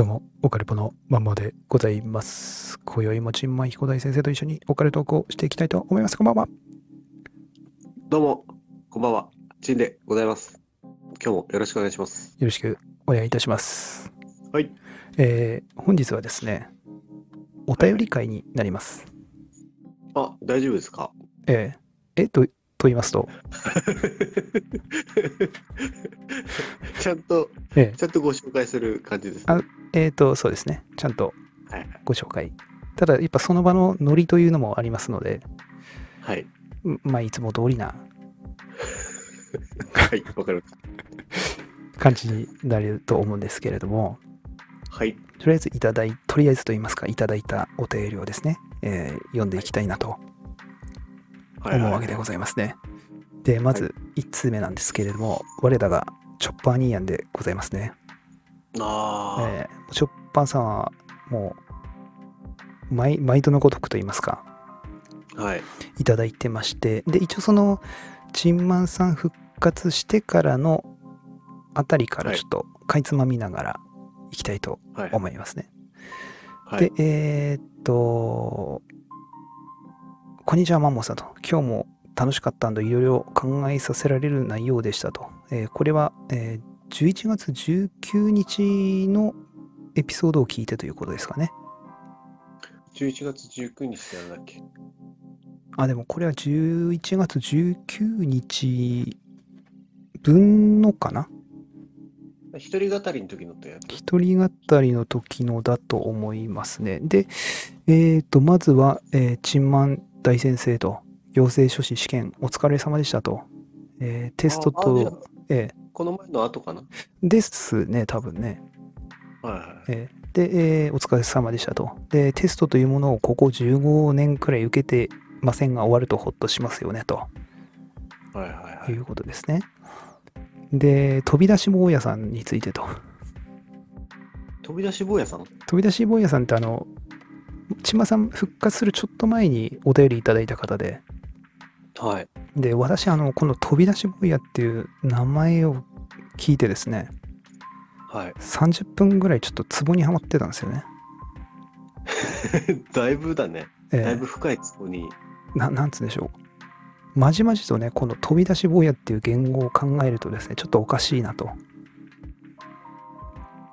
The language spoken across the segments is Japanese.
どうも、オカルポのまんまでございます。今宵も陳米彦大先生と一緒にオカルトークをしていきたいと思います。こんばんは。どうも、こんばんは。チンでございます。今日もよろしくお願いします。よろしくお願いいたします。はい。えー本日はですね、お便り会になります。あ、大丈夫ですか？えーえと、と言いますと、ちゃんと、えちゃんとご紹介する感じです、ね。あーえーと、そうですね、ちゃんとはい。ご紹介。ただ、やっぱその場のノリというのもありますので、はい。んまあ、いつも通りな はい。わかる。感じになると思うんですけれども、はい。とりあえずいただい、とりあえずと言いますか、いただいたお便りをですね、えー読んでいきたいなとはい、思うわけでございますね。で、まず1通目なんですけれども、我らがチョッパーニーヤンでございますね。あーえーチョッパーさんはもう毎、毎度のごとくと言いますか、はい。いただいてまして、で、一応その、チンマンさん復活してからのあたりからちょっとかいつまみながらいきたいとはい。思いますね。はい。で、えーっと、こんにちは、マンモさんと。今日も楽しかったんで、いろいろ考えさせられる内容でしたと。えーこれは、えー11月19日のエピソードを聞いてということですかね。11月19日ってなんだっけ？あ、でもこれは11月19日分のかな？一人語りの時のってやつ？一人語りの時のだと思いますね。で、えー、と、まずは、えー、チンマン大先生と、養成書士試験お疲れ様でしたと。えーテストと、えこの前の後かな？ーですね、多分ね。はいはい。えーで、えーお疲れ様でしたと。で、テストというものをここ15年くらい受けてませんが終わるとほっとしますよね、とはいはいはいい。うことですね。で、飛び出し坊やさんについてと。飛び出し坊やさん？飛び出し坊やさんってあの、千葉さん復活するちょっと前にお便りいただいた方で、はい。で、私、あの、この飛び出し坊やっていう名前を聞いてですね、はい。30分ぐらいちょっとツボにはまってたんですよね。だいぶだね。えだいぶ深いツボに。ーななんつうんでしょう。まじまじとね、この飛び出し坊やっていう言語を考えるとですね、ちょっとおかしいなと。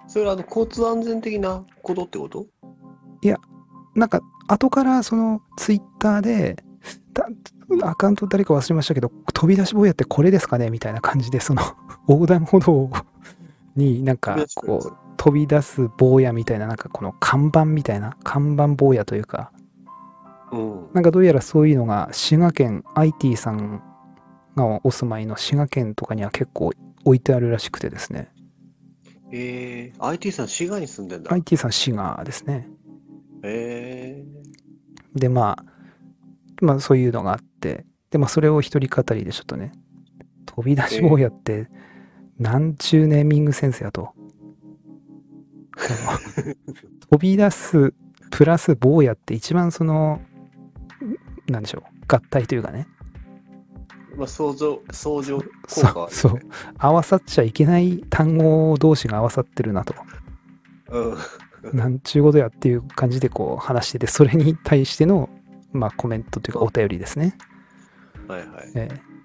それはあの交通安全的なことってこと？なんか、後からそのツイッターで、だアカウント誰か忘れましたけど、飛び出し坊やってこれですかねみたいな感じで、その 横断歩道になんかこう飛び出す坊やみたいな、なんかこの看板みたいな、看板坊やというか、うん。なんかどうやらそういうのが滋賀県 IT さんがお住まいの滋賀県とかには結構置いてあるらしくてですね。えー、IT さん滋賀に住んでんだ。IT さん滋賀ですね。えで、まあ、まあそういうのがあって、で、まあそれを一人語りでちょっとね、飛び出し坊やって、なんちゅうネーミングセンスやと。飛び出すプラス坊やって一番その、なんでしょう、合体というかね、ー、まあ、相乗、相乗効そ果、うそう、合わさっちゃいけない単語同士が合わさってるなと。うん。なんちゅうことやっていう感じでこう話してて、それに対しての、まあ、コメントというかお便りですね。はいはい。えー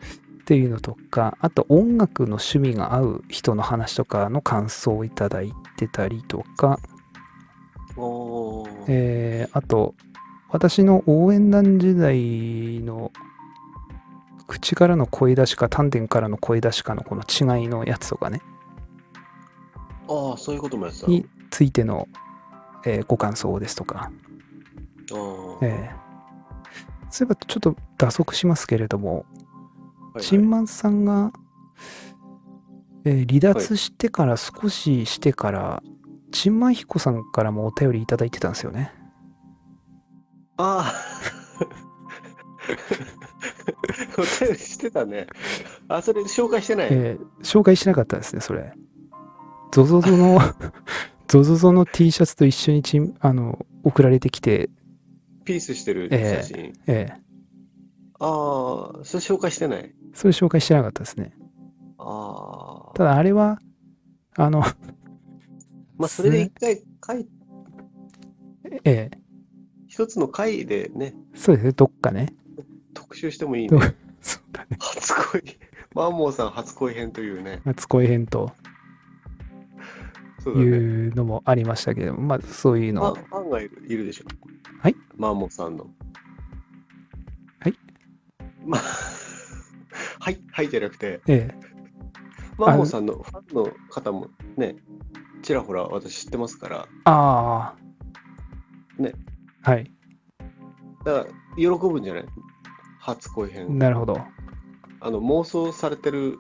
っていうのとか、あと音楽の趣味が合う人の話とかの感想をいただいてたりとか、おー。えーあと、私の応援団時代の口からの声出しか丹田からの声出しかのこの違いのやつとかね、ああ、そういうこともやってたの？についての、えーご感想ですとか、えーそういえばちょっと打足しますけれども、チンマンさんが、えー離脱してから少ししてから、チンマン彦さんからもお便りいただいてたんですよね。ああ。お便りしてたね。あ、それ紹介してない。えー紹介しなかったですね、それ。ゾゾゾの、ゾゾゾの T シャツと一緒にチンあの送られてきて、ピースしてるええ写真。えーああ、それ紹介してない？それ紹介してなかったですね。ああ。ただあれは、あの、まあ、それで一回回、ええ、一つの回でね、そうですね、どっかね。特集してもいいね。そうだね。初恋、マンモーさん初恋編というね。初恋編といそうのもありましたけど、まあそういうのファンファンがいるいるでしょ。はい？マンモーさんの。はい？まあ、はい、はいじゃなくて、ええ、マンモーさんのファンの方もね、ちらほら私知ってますから、ああ。ね。はい。だから喜ぶんじゃない？初恋編。なるほど。あの、妄想されてる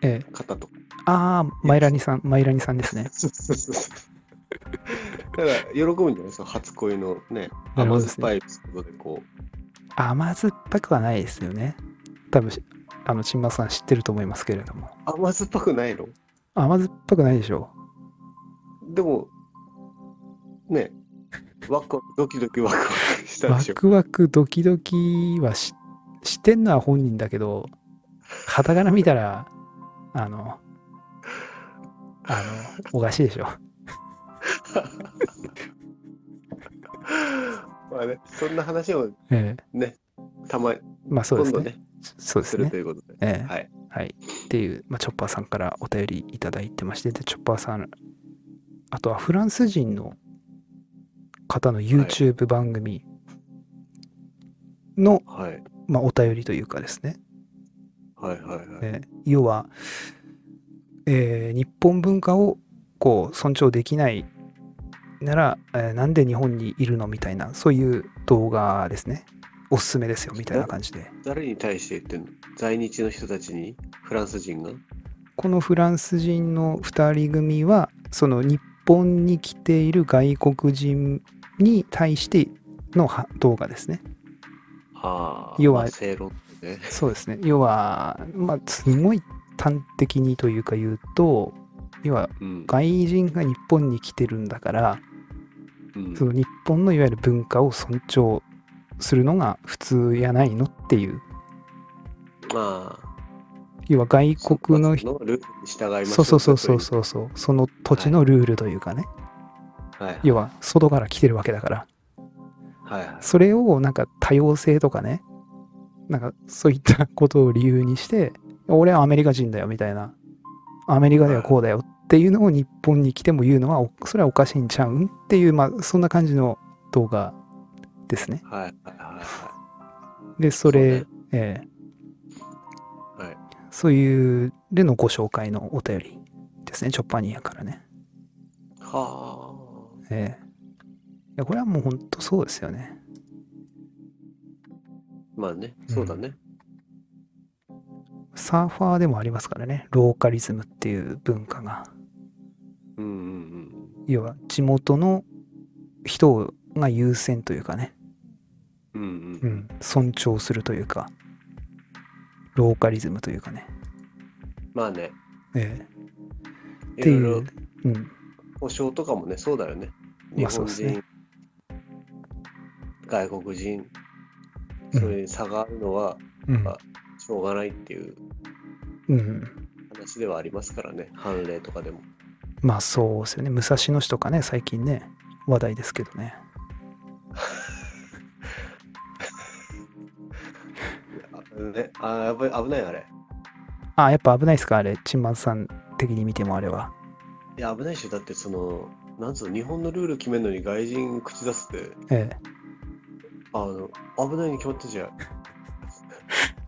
ええ、方とか。ああ、マイラニさん、マイラニさんですね。そ うそうそうそう。だから、喜ぶんじゃないその初恋のね、甘酸っぱいエピソードでこ甘酸っぱくはないですよね。多分あの、新馬さん知ってると思いますけれども。う、甘酸っぱくないの？甘酸っぱくないでしょでも、ね、ワクワク、ドキドキワクワクしたでしょ。ワクワクドキドキはししてんのは本人だけど、傍から見たら、あの、あの、おかしいでしょ。まあね、そんな話をええね、たまに、まあそうですね。今度ね、そうですすねると。いうことで。ええはい。はい。っていう、まあ、チョッパーさんからお便りいただいてまして、で、チョッパーさん、あとはフランス人の方の YouTube 番組の、はい。まあ、お便りというかですね、はいはいはい。えー要は、えー日本文化をこう尊重できないなら、えーなんで日本にいるのみたいな、そういう動画ですね。おすすめですよ、みたいな感じで。誰に対して言ってんの在日の人たちにフランス人が？このフランス人の2人組はその日本に来ている外国人に対してのは動画ですね。はあ、要はね。そうですね。要は、まあ、すごい端的にというか言うと、要はうん。外人が日本に来てるんだから、うんその日本のいわゆる文化を尊重するのが普通やないのっていう。まあ、要は外国の人、そルールに従いそうそうそうそううそうそう、その土地のルールというかね、と。はい要は外から来てるわけだから。はいはい。それをなんか多様性とかね、なんかそういったことを理由にして、俺はアメリカ人だよみたいな、アメリカではこうだよっていうのを日本に来ても言うのは、おそれはおかしいんちゃうんっていう、まあそんな感じの動画ですね。はいはいはいはで、それ、そうええい。はい。そういうでのご紹介のお便りですね、チョッパーニアからね。はええいやこれはもう本当そうですよね。あ。まあね、そうだね。サーファーでもありますからね、ローカリズムっていう文化が。うんうん要は地元の人が優先というかね、うん。うん。ううん。ん、尊重するというか、ローカリズムというかね。まあね、ええ。っていう、うん、保証とかもね、そうだよね。日まあそう本人、ですね。外国人、うん。それに差があるのはうん。あしょうがないっていううん。話ではありますからね、判例とかでも。まあそうですよね。武蔵野市とかね、最近ね、話題ですけどね。あね、あやっぱり危ないあれ。あ、やっぱ危ないですか？あれ、チンマンさん的に見てもあれは。いや、危ないでしょ。だってその、なんつうの、日本のルール決めるのに外人口出すって、ええ。あの、危ないに決まってじゃん。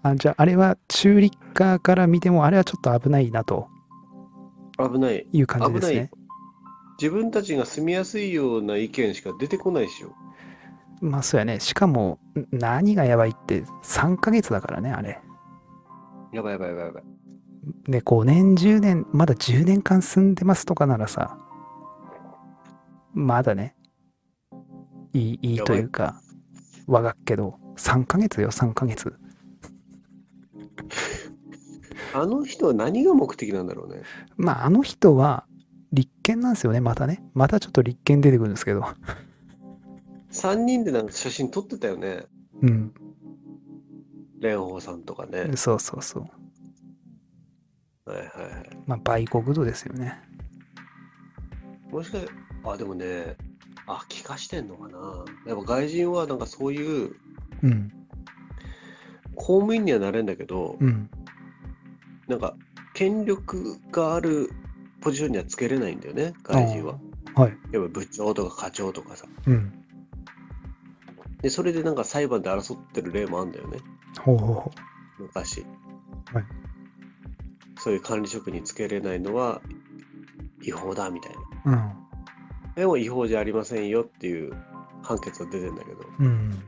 あじゃあ、あれは中立化から見ても、あれはちょっと危ないなと危ない。いう感じですね。。自分たちが住みやすいような意見しか出てこないでしょ。まあそうやね。しかも、ん何がやばいって3ヶ月だからね、あれ。やばいやばいやばいやばい。で、5年、10年、まだ10年間住んでますとかならさ、まだね、いい、いいというか、わがっけど、3ヶ月よ、3ヶ月。あの人は何が目的なんだろうね。まあ、あの人は、立憲なんですよね、またね。またちょっと立憲出てくるんですけど。3人でなんか写真撮ってたよね。うん。蓮舫さんとかね。そうそうそう。はいはいはい。まあ、売国度ですよね。もしかあ、でもね、あ、気化してんのかな。やっぱ外人はなんかそういううん。公務員にはなれるんだけど、うん。なんか権力があるポジションにはつけれないんだよね、外人は。はい。やっぱ部長とか課長とかさ。うん。で、それでなんか裁判で争ってる例もあるんだよね、ほうほうほ昔。はいそういう管理職につけれないのは違法だみたいな。う。うん。でも違法じゃありませんよっていう判決が出てんだけど。うん。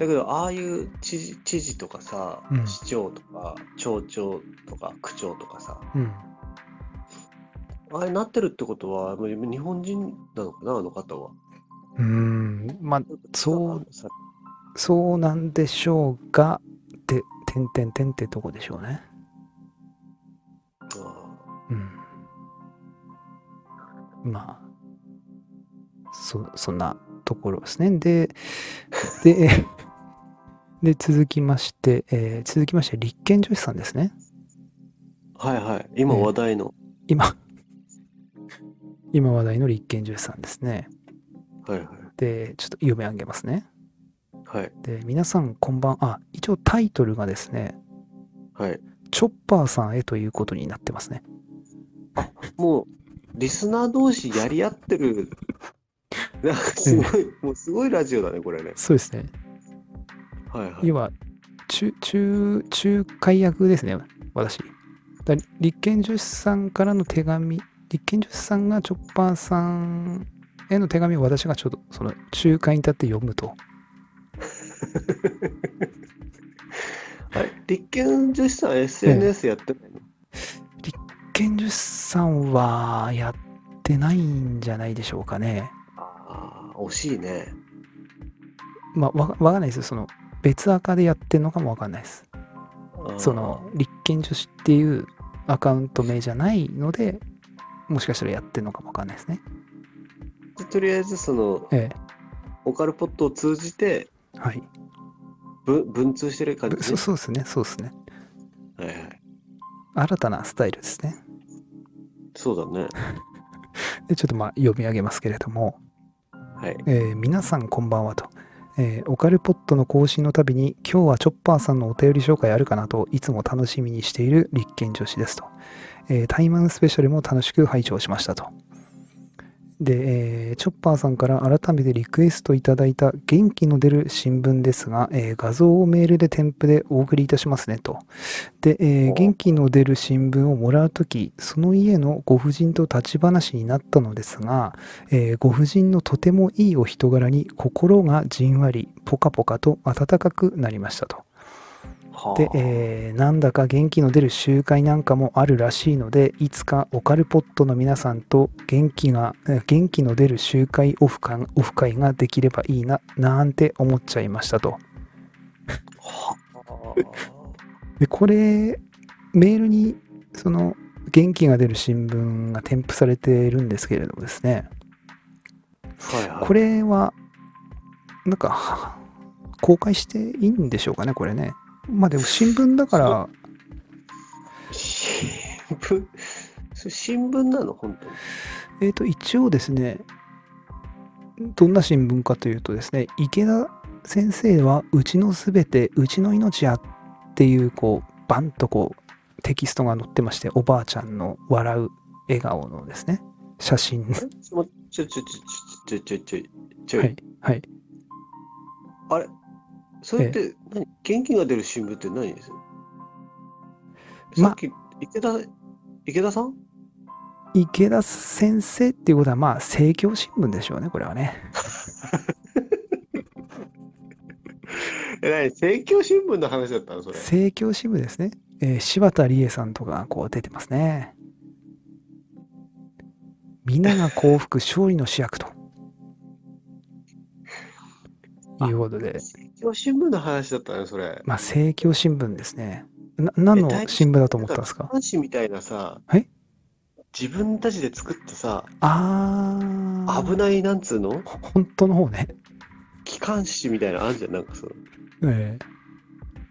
だけど、ああいう知事知事とかさ、うん市長とか町長とか区長とかさ、うん。あれなってるってことは、もう日本人なのかな、あの方は？うん。まあ、そうさそうなんでしょうが、で、てんてんてんってとこでしょうね。あうん。まあ、そ、そんなところですね。で、で、で、続きまして、えー続きまして、立憲女子さんですね。ーはいはい。今話題の。今、今話題の立憲女子さんですね。はいはい。で、ちょっと読み上げますね。はいで、皆さんこんばん、あ、一応タイトルがですね、はい。チョッパーさんへということになってますね。もう、リスナー同士やり合ってる。なんかすごい、もうすごいラジオだね、これね。そうですね。はいはい。要は、中、中、仲介役ですね、私。だ立憲女子さんからの手紙、立憲女子さんがチョッパーさんへの手紙を私がちょっとその仲介に立って読むと。あれ立憲女子さん SNS やってないの、立憲女子さんはやってないんじゃないでしょうかね。ああ、惜しいね。まあ、わわかんないですよ。その、別赤でやってんのかもわかんないです。その、立憲女子っていうアカウント名じゃないので、もしかしたらやってんのかもわかんないですね。でとりあえず、その、えオカルポットを通じてえ。はい。分文通してる感じ？そうですね。そうですね。はいはい。新たなスタイルですね。そうだね。で、ちょっとまあ読み上げますけれども、はい。えー皆さんこんばんはと。えーオカルポットの更新のたびに今日はチョッパーさんのお便り紹介あるかなといつも楽しみにしている立憲女子ですと。えータイマンスペシャルも楽しく拝聴しましたと。で、えーチョッパーさんから改めてリクエストいただいた元気の出る新聞ですが、えー画像をメールで添付でお送りいたしますねと。で、えーお元気の出る新聞をもらうとき、その家のご婦人と立ち話になったのですが、えーご婦人のとてもいいお人柄に心がじんわりポカポカと温かくなりましたと。はあで、えーなんだか元気の出る集会なんかもあるらしいのでいつかオカルポットの皆さんと元気がえー元気の出る集会オフ会オフ会ができればいいななんて思っちゃいましたと。はあでこれメールにその元気が出る新聞が添付されているんですけれどもですねはいはい。これはなんかは公開していいんでしょうかねこれねまあでも新聞だから。新聞、それ新聞なの？本当に？えっ、と一応ですねどんな新聞かというとですね池田先生はうちのすべてうちの命やっていうこうバンとこうテキストが載ってましておばあちゃんの笑う笑顔のですね写真。ちょ、ちょ、ちょ、ちょ、ちょ、ちょ、ちょ、ちょ、はいはい。あれ？それって何、元気が出る新聞って何です？まさっき、池田、池田さん？池田先生っていうことはまあ政教新聞でしょうねこれはね。え、何？政教新聞の話だったの？それ。政教新聞ですね、えー柴田理恵さんとかがこう出てますね。皆が幸福勝利の主役ということで。政教新聞の話だったのそれ。まあ政教新聞ですね。な何の新聞だと思ったんですか？男子みたいなさ、はい自分たちで作ったさ、ああ危ないなんつうの？本当の方ね。機関誌みたいなのあるじゃん。なんかその、え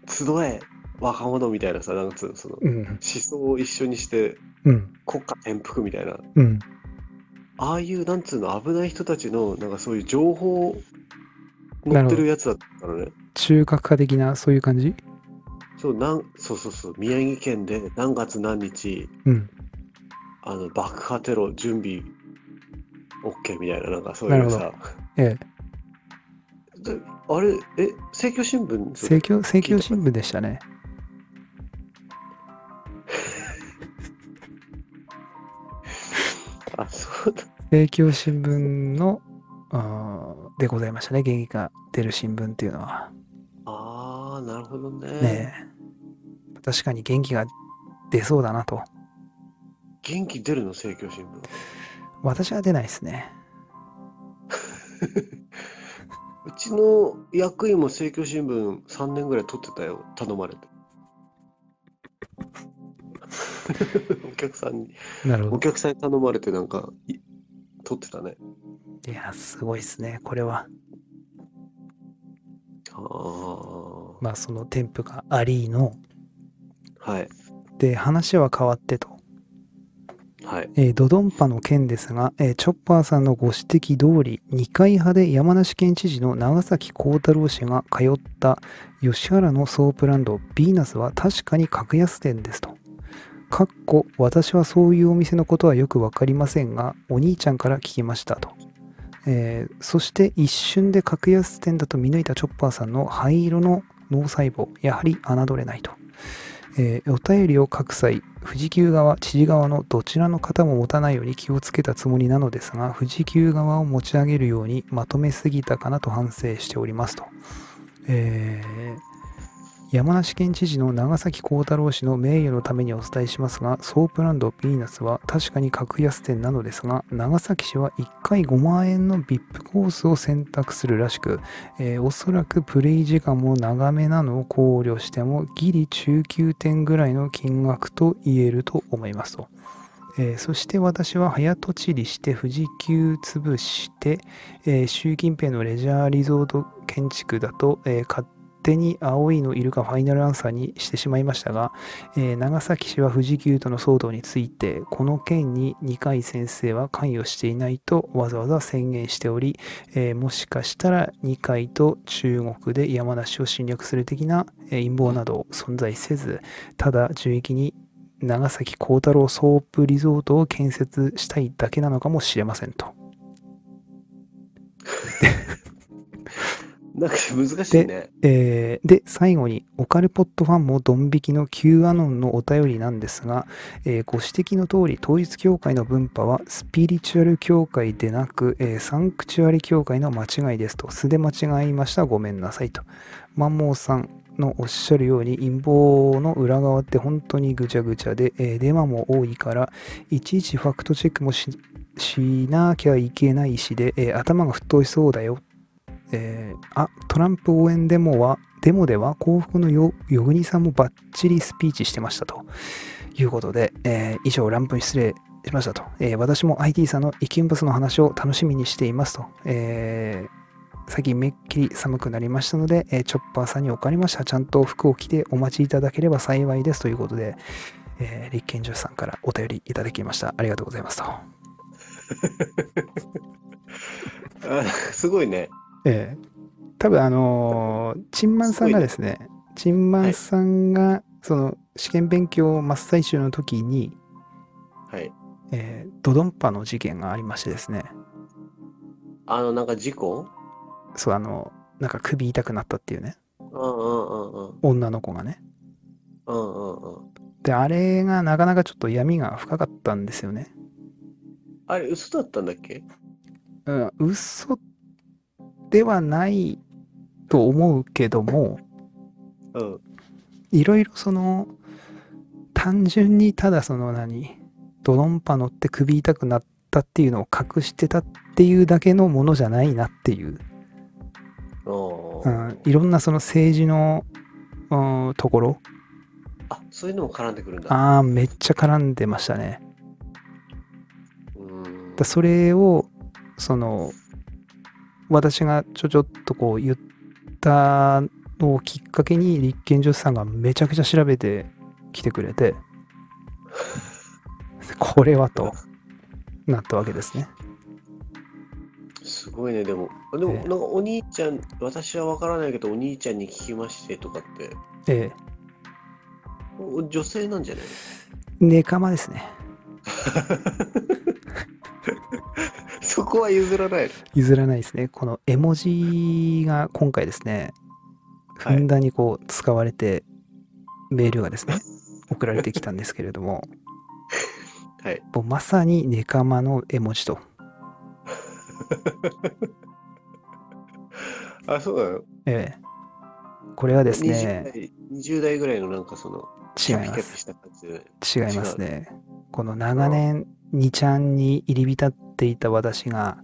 集え若者みたいなさ、なんかつうのそのえうん。思想を一緒にしてうん。国家転覆みたいな。うん。ああいう、なんつうの、危ない人たちの、なんかそういう情報載ってるやつだったからね。中核化的な、そういう感じ？そう、なん、そうそうそう、宮城県で何月何日、うん。あの、爆破テロ準備 OK みたいな、なんかそういうさ、ええ。であれ、え、政教新聞？政教、政教新聞でしたね。あ、そうだ。政教新聞の、でございましたね。元気が出る新聞っていうのは。ああ、なるほどね。ねえ。確かに元気が出そうだなと。元気出るの、政教新聞。私は出ないですね。うちの役員も政教新聞3年ぐらい取ってたよ、頼まれて。お客さんに、なるほど。お客さんに頼まれてなんか、い取ってたね。いや、すごいですね。これは。まあ、その添付がありの。はい、で、話は変わってと。はい。えードドンパの件ですが、えーチョッパーさんのご指摘通り、二階派で山梨県知事の長崎幸太郎氏が通った吉原のソープランド、ヴィーナスは確かに格安店ですと。かっこ、私はそういうお店のことはよくわかりませんが、お兄ちゃんから聞きましたと。えーそして一瞬で格安店だと見抜いたチョッパーさんの灰色の脳細胞、やはり侮れないと。えーお便りを書く際、富士急側、知事側のどちらの方も持たないように気をつけたつもりなのですが、富士急側を持ち上げるようにまとめすぎたかなと反省しておりますと。えー山梨県知事の長崎幸太郎氏の名誉のためにお伝えしますが、ソープランドヴィーナスは確かに格安店なのですが、長崎市は1回5万円の VIP コースを選択するらしく、えーおそらくプレイ時間も長めなのを考慮してもギリ中級店ぐらいの金額と言えると思いますと。えーそして私は早とちりして富士急潰して、えー習近平のレジャーリゾート建築だと、えー勝手に青いのいるかファイナルアンサーにしてしまいましたが、えー長崎市は富士急との騒動についてこの件に二階先生は関与していないとわざわざ宣言しており、えーもしかしたら二階と中国で山梨を侵略する的な陰謀など存在せずただ樹液に長崎幸太郎ソープリゾートを建設したいだけなのかもしれませんと。なんか難しいね。えーで、最後に、オカルポットファンもドン引きの Q アノンのお便りなんですが、えーご指摘の通り、統一教会の分派はスピリチュアル教会でなく、えーサンクチュアリ教会の間違いですと、素で間違いました、ごめんなさいと。マンモーさんのおっしゃるように、陰謀の裏側って本当にぐちゃぐちゃで、えーデマも多いから、いちいちファクトチェックもししなきゃいけないしで、えー頭が沸騰しそうだよえーあトランプ応援デモはデモでは幸福のよヨグニさんもバッチリスピーチしてましたということで、えー以上乱文失礼しましたと、えー私も IT さんのイキンバスの話を楽しみにしていますと、えー最近めっきり寒くなりましたので、えーチョッパーさんにお借りました。ちゃんと服を着てお待ちいただければ幸いですということで、えー立憲女子さんからお便りいただきました。ありがとうございますと、すごいね。ええ多分あのーチンマンさんがですね、チンマンさんが、その試験勉強真っ最中の時に、はい。えードドンパの事件がありましてですね、あの、なんか事故？そうあの、なんか首痛くなったっていうね、うんうんうんうん。女の子がね。うんうんうん。で、あれがなかなかちょっと闇が深かったんですよね。あれ、嘘だったんだっけ？うん、嘘ではないと思うけども、うん。いろいろその単純にただその何ドドンパ乗って首痛くなったっていうのを隠してたっていうだけのものじゃないなっていう、うん、いろんなその政治の、うん、ところ。あ、そういうのも絡んでくるんだ。ああめっちゃ絡んでましたね。うーん。だそれをその私がちょちょっとこう言ったのをきっかけに立憲女子さんがめちゃくちゃ調べてきてくれて これはとなったわけですね。すごいね、でも。でも、ええ。なんかお兄ちゃん、私は分からないけど、お兄ちゃんに聞きましてとかって、ええ。お女性なんじゃない？ネカマですね。そこは譲らない譲らないですね。この絵文字が今回ですね、はいふんだんにこう使われて、メールがですね、送られてきたんですけれども、の。はい。もうまさにネカマの絵文字と。あ、そうなの？ええこれはです 20, ね、代20代ぐらいのなんかその、キ違います。違いますね。この長年、2ちゃんに入り浸っていた私が、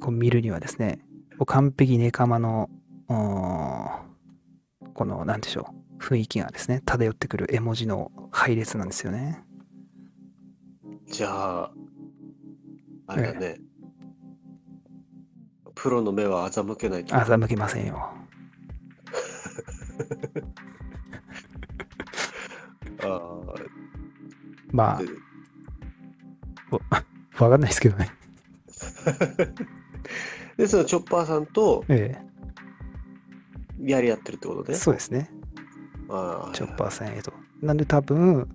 こう見るにはですね、完璧ネカマの、この、なんでしょう、雰囲気がですね、漂ってくる絵文字の配列なんですよね。じゃあ、あれだね。プロの目は欺けないと。欺けませんよ。あーまであ、わかんないですけどね。で、そのチョッパーさんとえやり合ってるってことえ、ね。そうですね。チョッパーさんへと。なんで多分、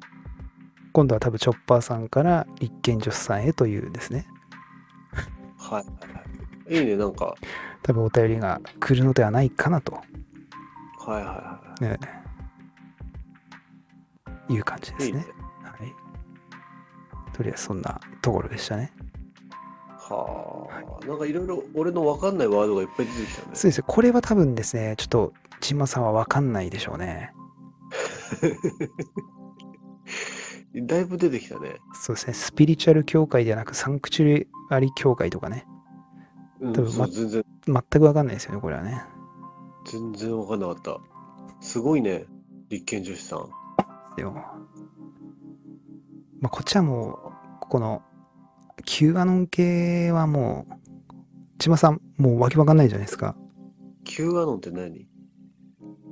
今度は多分チョッパーさんから立憲女子さんへというですね、はいはいはい。いいね、なんか。多分お便りが来るのではないかなと、はいはいはええいう感じでい。いいねすね。。はい。とりあえずそんなところでしたね。はあ、なんかいろいろ俺の分かんないワードがいっぱい出てきたね。そうですよ。これは多分ですね、ちょっと、ジンマさんはわかんないでしょうね。だいぶ出てきたね。そうですね。スピリチュアル教会ではなく、サンクチュアリ教会とかね。うん、多分まそう全然、全くわかんないですよね、これはね。全然分かんなかった。すごいね、立憲女子さん。でも、まあ、こっちはもう、この、Q アノン系はもう、千葉さん、もうわけわかんないじゃないですか。Q アノンって何？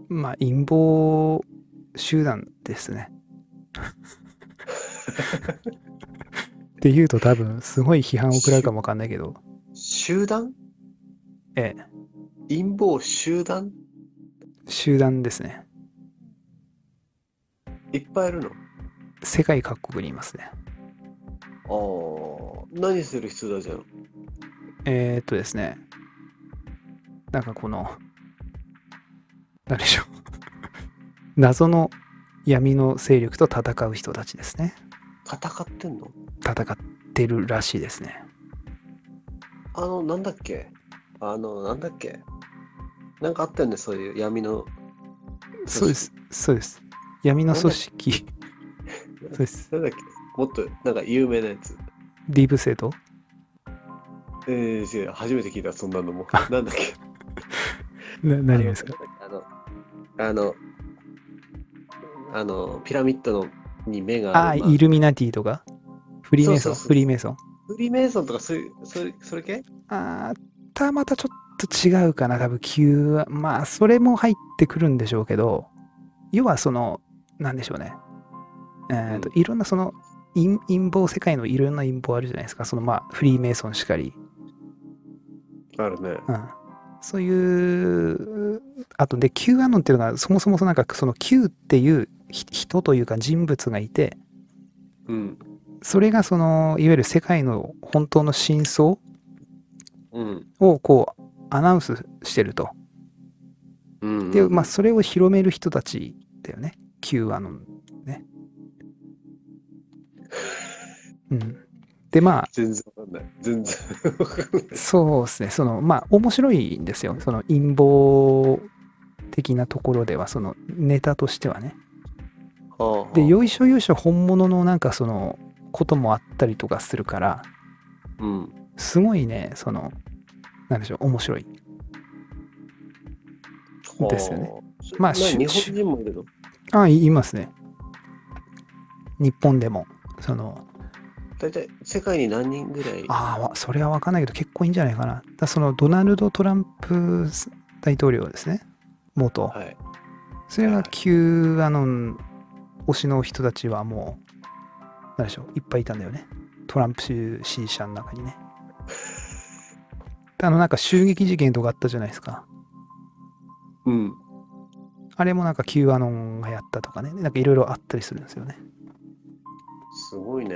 まあ、陰謀集団ですね。って言うと多分、すごい批判を食らうかもわかんないけど、集団？ええ、陰謀集団？集団ですね。いっぱいいるの？世界各国にいますね。ああ、何する人たちなのえー、っとですね、なんかこの、何でしょう。謎の闇の勢力と戦う人たちですね。戦ってんの？戦ってるらしいですね。あの、なんだっけ？あの、なんだっけ？なんかあったよね、そういう闇の。そうです。そうです。闇の組織。そうです。なんだっけ？もっと、なんか有名なやつ。ディープセイト？えー、初めて聞いた、そんなのも。なんだっけ？な何がですか？あの、あの、あの、ピラミッドのに目がああ、イルミナティとか？フリーメイソン？そうそうそう。フリーメイソン？フリーメイソンとかそういう、それ、それ系？あーたまたちょっと違うかな多分急は。まあそれも入ってくるんでしょうけど要はそのなんでしょうね。えーとういろんなその陰陰謀世界のいろんな陰謀あるじゃないですかそのまあフリーメイソンしかり、あるね。うん、そういうあとで Q アノンっていうのがそもそもそのなんかその Q っていうひ人というか人物がいてうん。それがそのいわゆる世界の本当の真相うん。をこうアナウンスしてると。うん。で、まあ、それを広める人たちだよね。Q アノンね。うん。で、まあ、全然わかんない。全然わかんない。そうですね。その、まあ、面白いんですよ。その陰謀的なところでは、そのネタとしてはね。はあはあで、よいしょよいしょ本物のなんかそのこともあったりとかするから、うん。すごいね、その、なんでしょう、面白い。ですよねはあ。まあ日本人もいるの？あ、いいますね。日本でも、その、大体世界に何人ぐらい？ああ、わそれは分かんないけど、結構いいんじゃないかな。だそのドナルド・トランプ大統領ですね、元。はい。それがはい Q アノン推しの人たちはもう、なんでしょう、いっぱいいたんだよね。トランプ支持者の中にね。あの、なんか襲撃事件とかあったじゃないですか。うん。あれもなんか Q アノンがやったとかね、なんかいろいろあったりするんですよね。すごいね。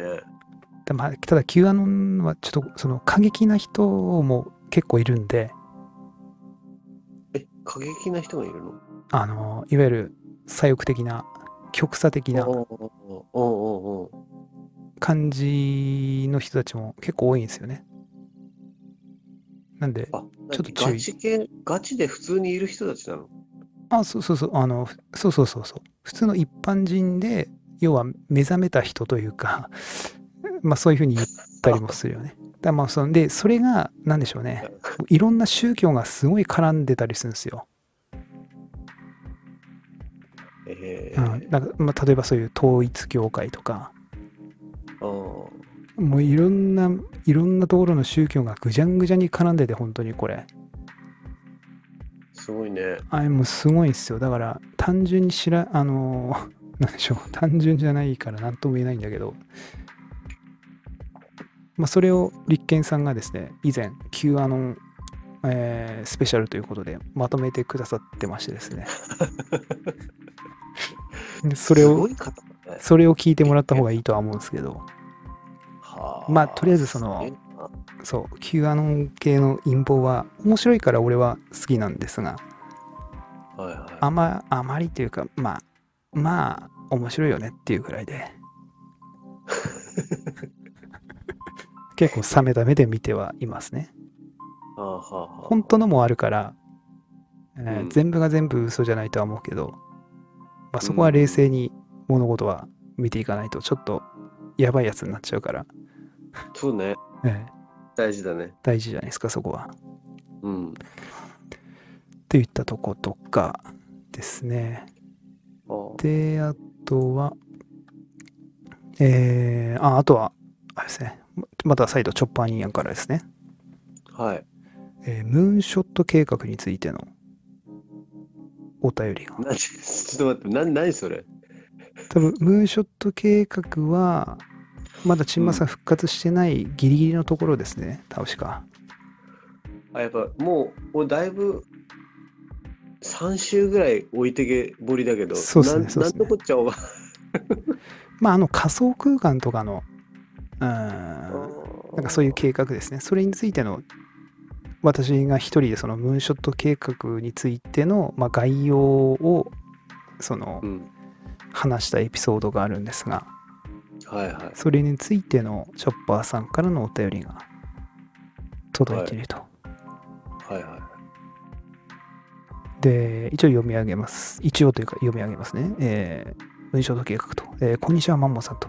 でまあ、ただ Q アノンはちょっとその過激な人も結構いるんで、え、過激な人がいるの？あの、いわゆる左翼的な、極左的な感じの人たちも結構多いんですよね。なんで、あ、ちょっと注意ガチ系、ガチで普通にいる人たちなの？あ、そうそうそう、あの、ふそうそうそうそう。普通の一般人で、要は目覚めた人というか、まあそういうふうに言ったりもするよね。だまあそんで、それが、なんでしょうね。いろんな宗教がすごい絡んでたりするんですよ。えーうん、なんかまあ、例えばそういう統一教会とか、もういろんな、いろんなところの宗教がぐじゃんぐじゃに絡んでて、本当にこれ。すごいね。あれもうすごいんですよ。だから、単純に知ら、あのー、なんでしょう。単純じゃないから何とも言えないんだけど、まあ、それを立憲さんがですね、以前、Q アノン、えースペシャルということでまとめてくださってましてですね。でそれを。それを聞いてもらった方がいいとは思うんですけど、はまあとりあえずそのそう、Q アノン系の陰謀は面白いから俺は好きなんですが、はいはい。あまあまりというか、まあ、まあ、面白いよねっていうくらいで。結構冷めた目で見てはいますね。はあはあはあ本当のもあるから、えーうん全部が全部嘘じゃないとは思うけど、まあ、そこは冷静に物事は見ていかないとちょっとやばいやつになっちゃうから、そうね。えー大事だね。大事じゃないですかそこは。うん。といったとことかですね。で、あとは、えー、あ、あとは、あれですね。ままた再度、チョッパーニーヤンからですね。はい。えームーンショット計画についてのお便りが。何ちょっと待って、な何それ？多分、ムーンショット計画は、まだチンマさん復活してないギリギリのところですね。確か。あ、やっぱもう、俺だいぶ3週ぐらい置いてけぼりだけど、そうっすねなんそうっすねなんとこっちゃおば。まあ、あの仮想空間とかの、うーん、なんかそういう計画ですね。それについての、私が一人でそのムーンショット計画についての、まあ、概要を、そのう、ん。話したエピソードがあるんですが、はいはい。それについてのチョッパーさんからのお便りが届いていると。はいはい。で、一応読み上げます。一応というか読み上げますね。えームーンショット計画と。えーこんにちは、マンモさんと。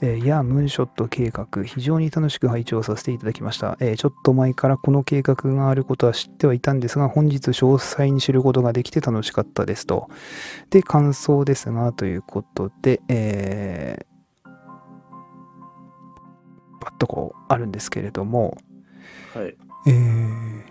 えーいや、ムーンショット計画、非常に楽しく拝聴させていただきました、えーちょっと前からこの計画があることは知ってはいたんですが、本日詳細に知ることができて楽しかったですと。で、感想ですが、ということで、えー、パッとこう、あるんですけれども、はい。えー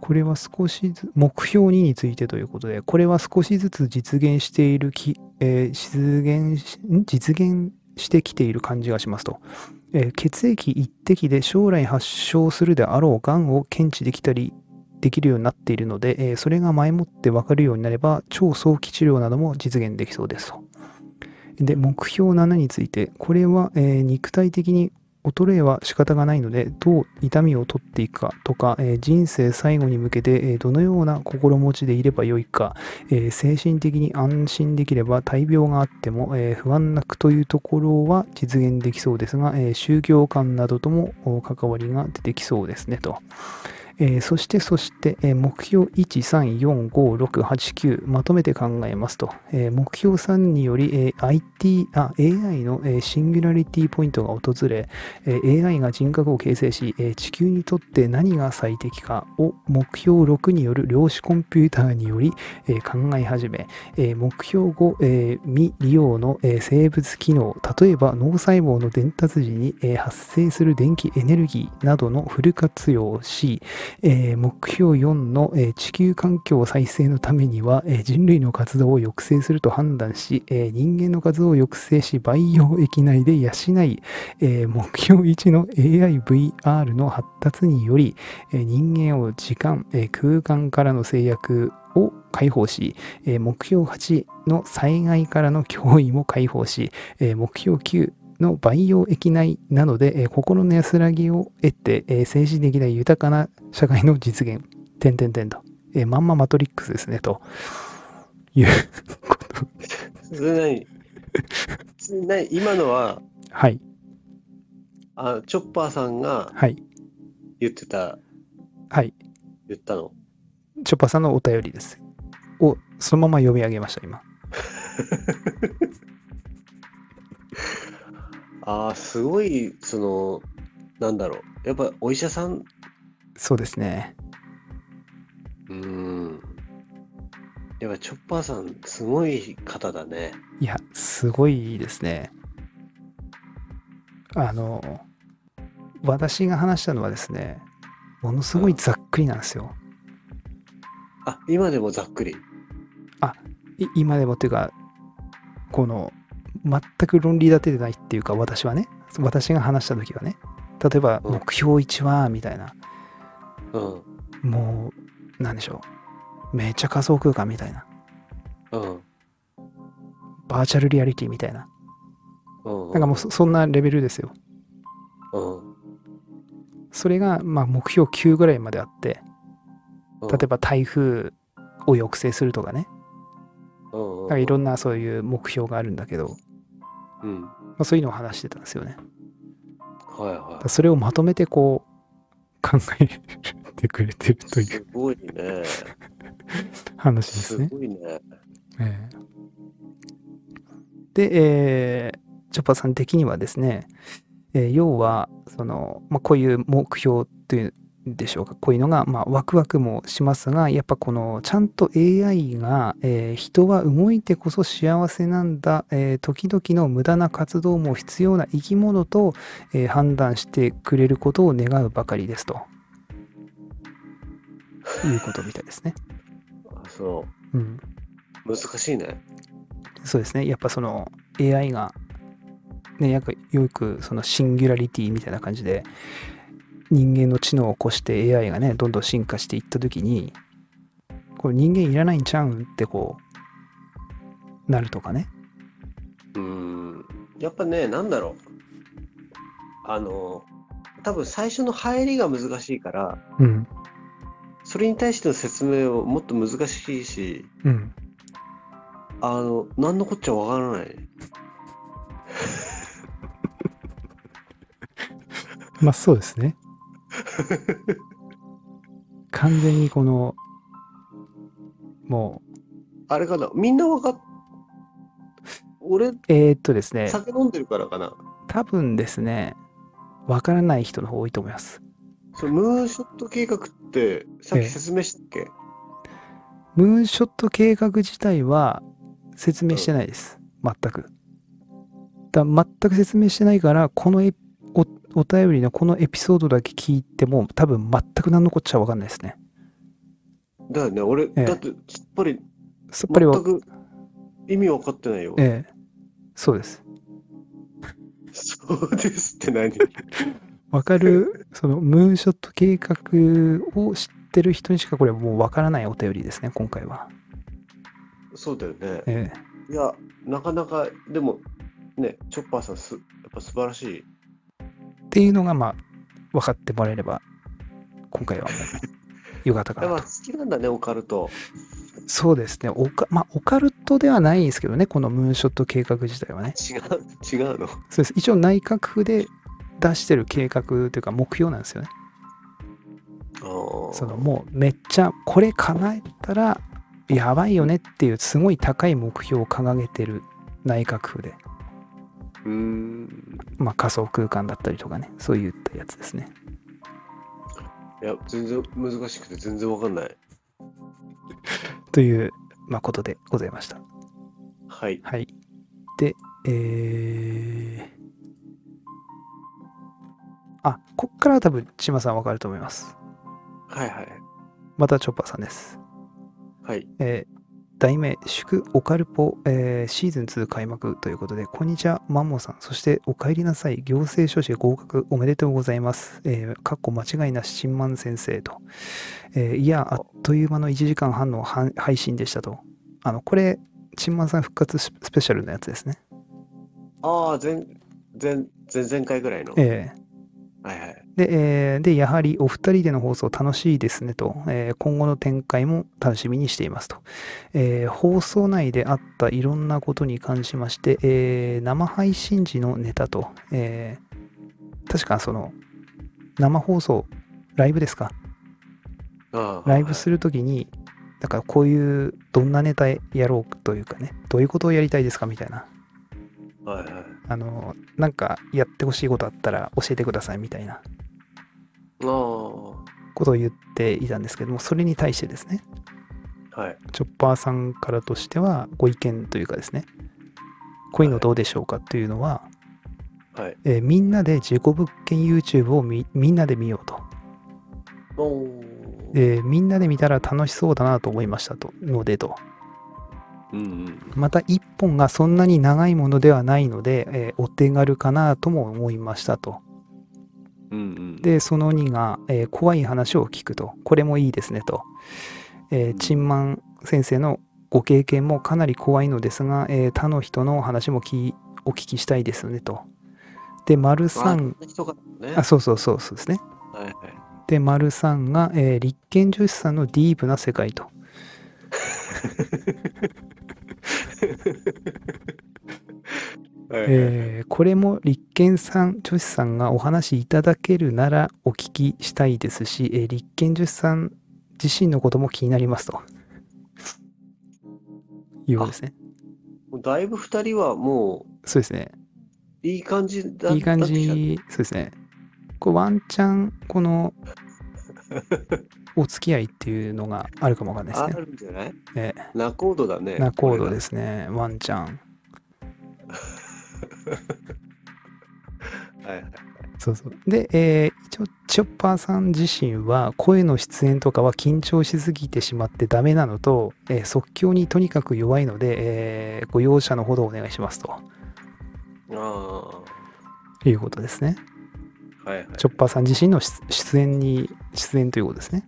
これは少しずつ、目標2についてということで、これは少しずつ実現しているき、えー実現し、実現してきている感じがしますと。えー血液一滴で将来発症するであろうがんを検知できたり、できるようになっているので、えーそれが前もって分かるようになれば、超早期治療なども実現できそうですと。で、目標7について、これは、えー肉体的に衰えは仕方がないので、どう痛みを取っていくかとか、えー人生最後に向けて、えーどのような心持ちでいればよいか、えー精神的に安心できれば大病があっても、えー不安なくというところは実現できそうですが、えー宗教観などとも関わりが出てきそうですねと。えーそして、そして、えー目標1、3、4、5、6、8、9、まとめて考えますと、えー目標3により、え IT、あ、AI の、えシンギュラリティポイントが訪れ、え AI が人格を形成し、え地球にとって何が最適かを目標6による量子コンピューターにより、え考え始め、え目標5、え未利用の、え生物機能、例えば脳細胞の伝達時に、え発生する電気エネルギーなどのフル活用をし、えー目標4の、えー地球環境再生のためには、えー人類の活動を抑制すると判断し、え人間の活動を抑制し培養液内で養い、え目標1の AIVR の発達により、え人間を時間、え空間からの制約を解放し、え目標8の災害からの脅威も解放し、え目標9の培養液内などで、えー心の安らぎを得て、えー政治的な豊かな社会の実現、点々点と、えーまんまマトリックスですね、ということ。それ何それ何今のは、はい、あ、チョッパーさんがはい、言ってた、はい。言ったの。チョッパーさんのお便りです。を、そのまま読み上げました、今。ああ、すごい、その、なんだろう。やっぱお医者さん、そうですね。うーん。やっぱチョッパーさん、すごい方だね。いや、すごいですね。あの、私が話したのはですね、ものすごいざっくりなんですよ。あ、今でもざっくり。い今でもっていうか、この、全く論理立ててないっていうか、私はね、私が話した時はね、例えば、うん目標1は、みたいな、うん。もう、なんでしょう、めっちゃ仮想空間みたいな、うん。バーチャルリアリティみたいな、うん。なんかもうそそんなレベルですよ。うん。それが、まあ、目標9ぐらいまであって、うん。例えば台風を抑制するとかね。なんかいろんなそういう目標があるんだけど、うん。まあ、そういうのを話してたんですよね。はいはらそれをまとめてこう考えてくれてるとい。いうすごいね。話ですね。すごいね。ええで、えーチョッパーさん的にはですね、えー要はその、まあ、こういう目標というんでしょうかこういうのが、まあ、ワクワクもしますがやっぱこのちゃんと AI が、えー人は動いてこそ幸せなんだ、えー時々の無駄な活動も必要な生き物と、えー判断してくれることを願うばかりですということみたいですね。あそうんう。難しいね。そうですね。やっぱその AI が、ね、よくそのシンギュラリティみたいな感じで人間の知能を起こして AI がね、どんどん進化していったときに、これ人間いらないんちゃうんってこう、なるとかね。うーん。やっぱね、なんだろう。あの、多分最初の入りが難しいから、うん。それに対しての説明をもっと難しいし、うん。あの、何のこっちゃわからない。まあそうですね。完全にこの、もう、あれかな？みんなわかっ、俺、えー、っとですね、酒飲んでるからかな？多分ですね、わからない人の方多いと思います。そのムーンショット計画って、さっき説明したっけ、ムーンショット計画自体は説明してないです。全く。だ全く説明してないから、このエおお便りのこのエピソードだけ聞いても、多分全く何のこっちゃわかんないですね。だよね、俺、えだって、すっぱり、さっぱりわ、全く意味分かってないよ。ええ、そうです。そうですって何？わかる、そのムーンショット計画を知ってる人にしかこれはもうわからないお便りですね、今回は。そうだよね。ええ、いや、なかなか、でも、ね、チョッパーさんす、やっぱ素晴らしい。っていうのが、まあ、分かってもらえれば、今回は よかったかなと。好きなんだね、オカルト。そうですね。オカ,、まあ、オカルトではないんですけどね、このムーンショット計画自体はね。違う、違うの？そうです。一応内閣府で出してる計画というか目標なんですよね。そのもうめっちゃこれ叶えたらやばいよねっていうすごい高い目標を掲げてる内閣府で、うーん。まあ、仮想空間だったりとかね、そういったやつですね。いや、全然難しくて全然わかんない。という、まあ、ことでございました。はい。はい。で、えー、あ、こっからは多分、千葉さんわかると思います。はいはい。またチョッパーさんです。はい。えー題名、祝オカルポ、えーシーズン2開幕ということで、こんにちは、マンモさん。そして、お帰りなさい。行政書士合格おめでとうございます。えーかっこ間違いなし、チンマン先生と。えーいや、あっという間の1時間半のは配信でしたと。あの、これ、チンマンさん復活ススペシャルのやつですね。ああ、前、前、前々回ぐらいの。えーはいはい。で、えーで、やはりお二人での放送楽しいですねと、えー今後の展開も楽しみにしていますと。えー放送内であったいろんなことに関しまして、えー生配信時のネタと、えー確かその、生放送、ライブですか？ライブするときに、だからこういう、どんなネタやろうというかね、どういうことをやりたいですかみたいな。はいはい。あの、なんかやってほしいことあったら教えてくださいみたいな。ことを言っていたんですけども、それに対してですね、はい。チョッパーさんからとしては、ご意見というかですね、こういうのどうでしょうかというのは、はい。えーみんなで自己物件 YouTube をみみんなで見ようと、おー。えーみんなで見たら楽しそうだなと思いましたと、のでと。うんうん。また1本がそんなに長いものではないので、えーお手軽かなとも思いましたと。うんうん。で、その2が、えー怖い話を聞くと。これもいいですねと。えー、チンマン先生のご経験もかなり怖いのですが、えー他の人の話もきお聞きしたいですねと。で、丸あ3、人がね。あ、そうそうそうそうですね。はいはい。で、丸3が、えー立憲女子さんのディープな世界と。えーこれも立憲さん女子さんがお話しいただけるならお聞きしたいですし、えー立憲女子さん自身のことも気になりますということですね。だいぶ二人はもそうですね。ういい感じだいい感じ、そうですね。こうワンチャン、このお付き合いっていうのがあるかもわかんないあですね。るんじゃない？えナコードだね。ナコードですね。ワンチャン。が。はいはい。そうそう。で、えー一応、チョッパーさん自身は、声の出演とかは緊張しすぎてしまってダメなのと、えー即興にとにかく弱いので、えーご容赦のほどお願いしますとああ。いうことですね。はいはい。チョッパーさん自身の出出演に、出演ということですね。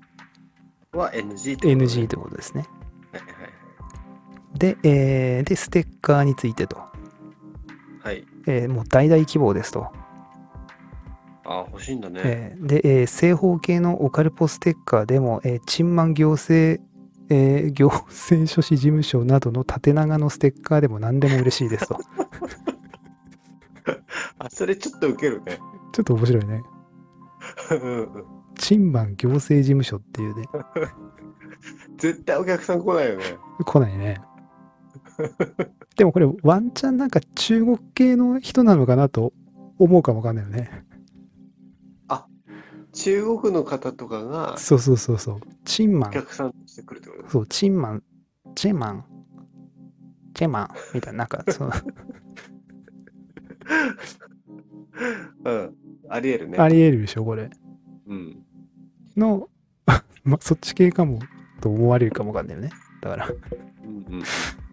は NG ってことね NG ということですね。はいはいで、えーで、ステッカーについてと、はい。えーもう大々希望ですと。ああ、欲しいんだね。えーで、えー正方形のオカルポステッカーでも、えー、チンマン行政、えー 行政書士事務所などの縦長のステッカーでも何でも嬉しいですと。あ、それちょっとウケるね。ちょっと面白いね。うんチンマン行政事務所っていうね、絶対お客さん来ないよね。来ないね。でもこれワンチャンなんか中国系の人なのかなと思うかもわかんないよね。中国の方とかがそうそうそうそう。チンマおン、客さんとして来るってこと？そう、チンマン、チェマン、チェマンみたいな、なんか その、うん。ありえるね。ありえるでしょ、これ。うん。の、まあ、そっち系かもと思われるかもわかんないよね。だから。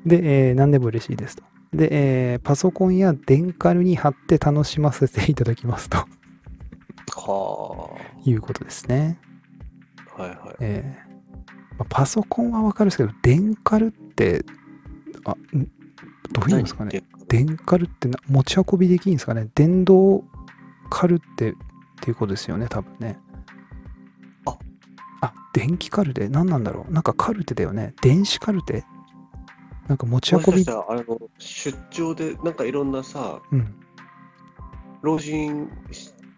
で、えー何でも嬉しいですと。で、えーパソコンや電カルに貼って楽しませていただきますとはいうことですね。あ。はいはい。えーまあパソコンはわかるんですけど、電カルって、あ、んどういうんですかね？何電カルってな持ち運びできるんですかね？電動カルってっていうことですよね、多分ね。ああ、電気カルテ？何なんだろう？なんかカルテだよね。電子カルテ？なんか持ち運び？あの、出張で、なんかいろんなさ、うん。老人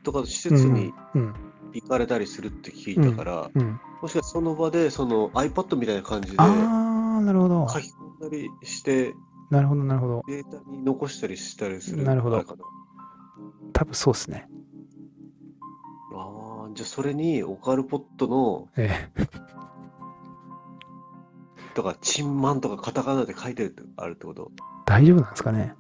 とか施設にうん。行かれたりするって聞いたから、うん。もしかしたらその場で、その iPad みたいな感じであー、なるほど。書き込んだりして、なるほど、なるほど。データに残したりしたりする。なるほど多分そうですね。じゃあそれにオカルポットの、えとか、チンマンとかカタカナで書いてるってあるってこと？ー大丈夫なんですかね？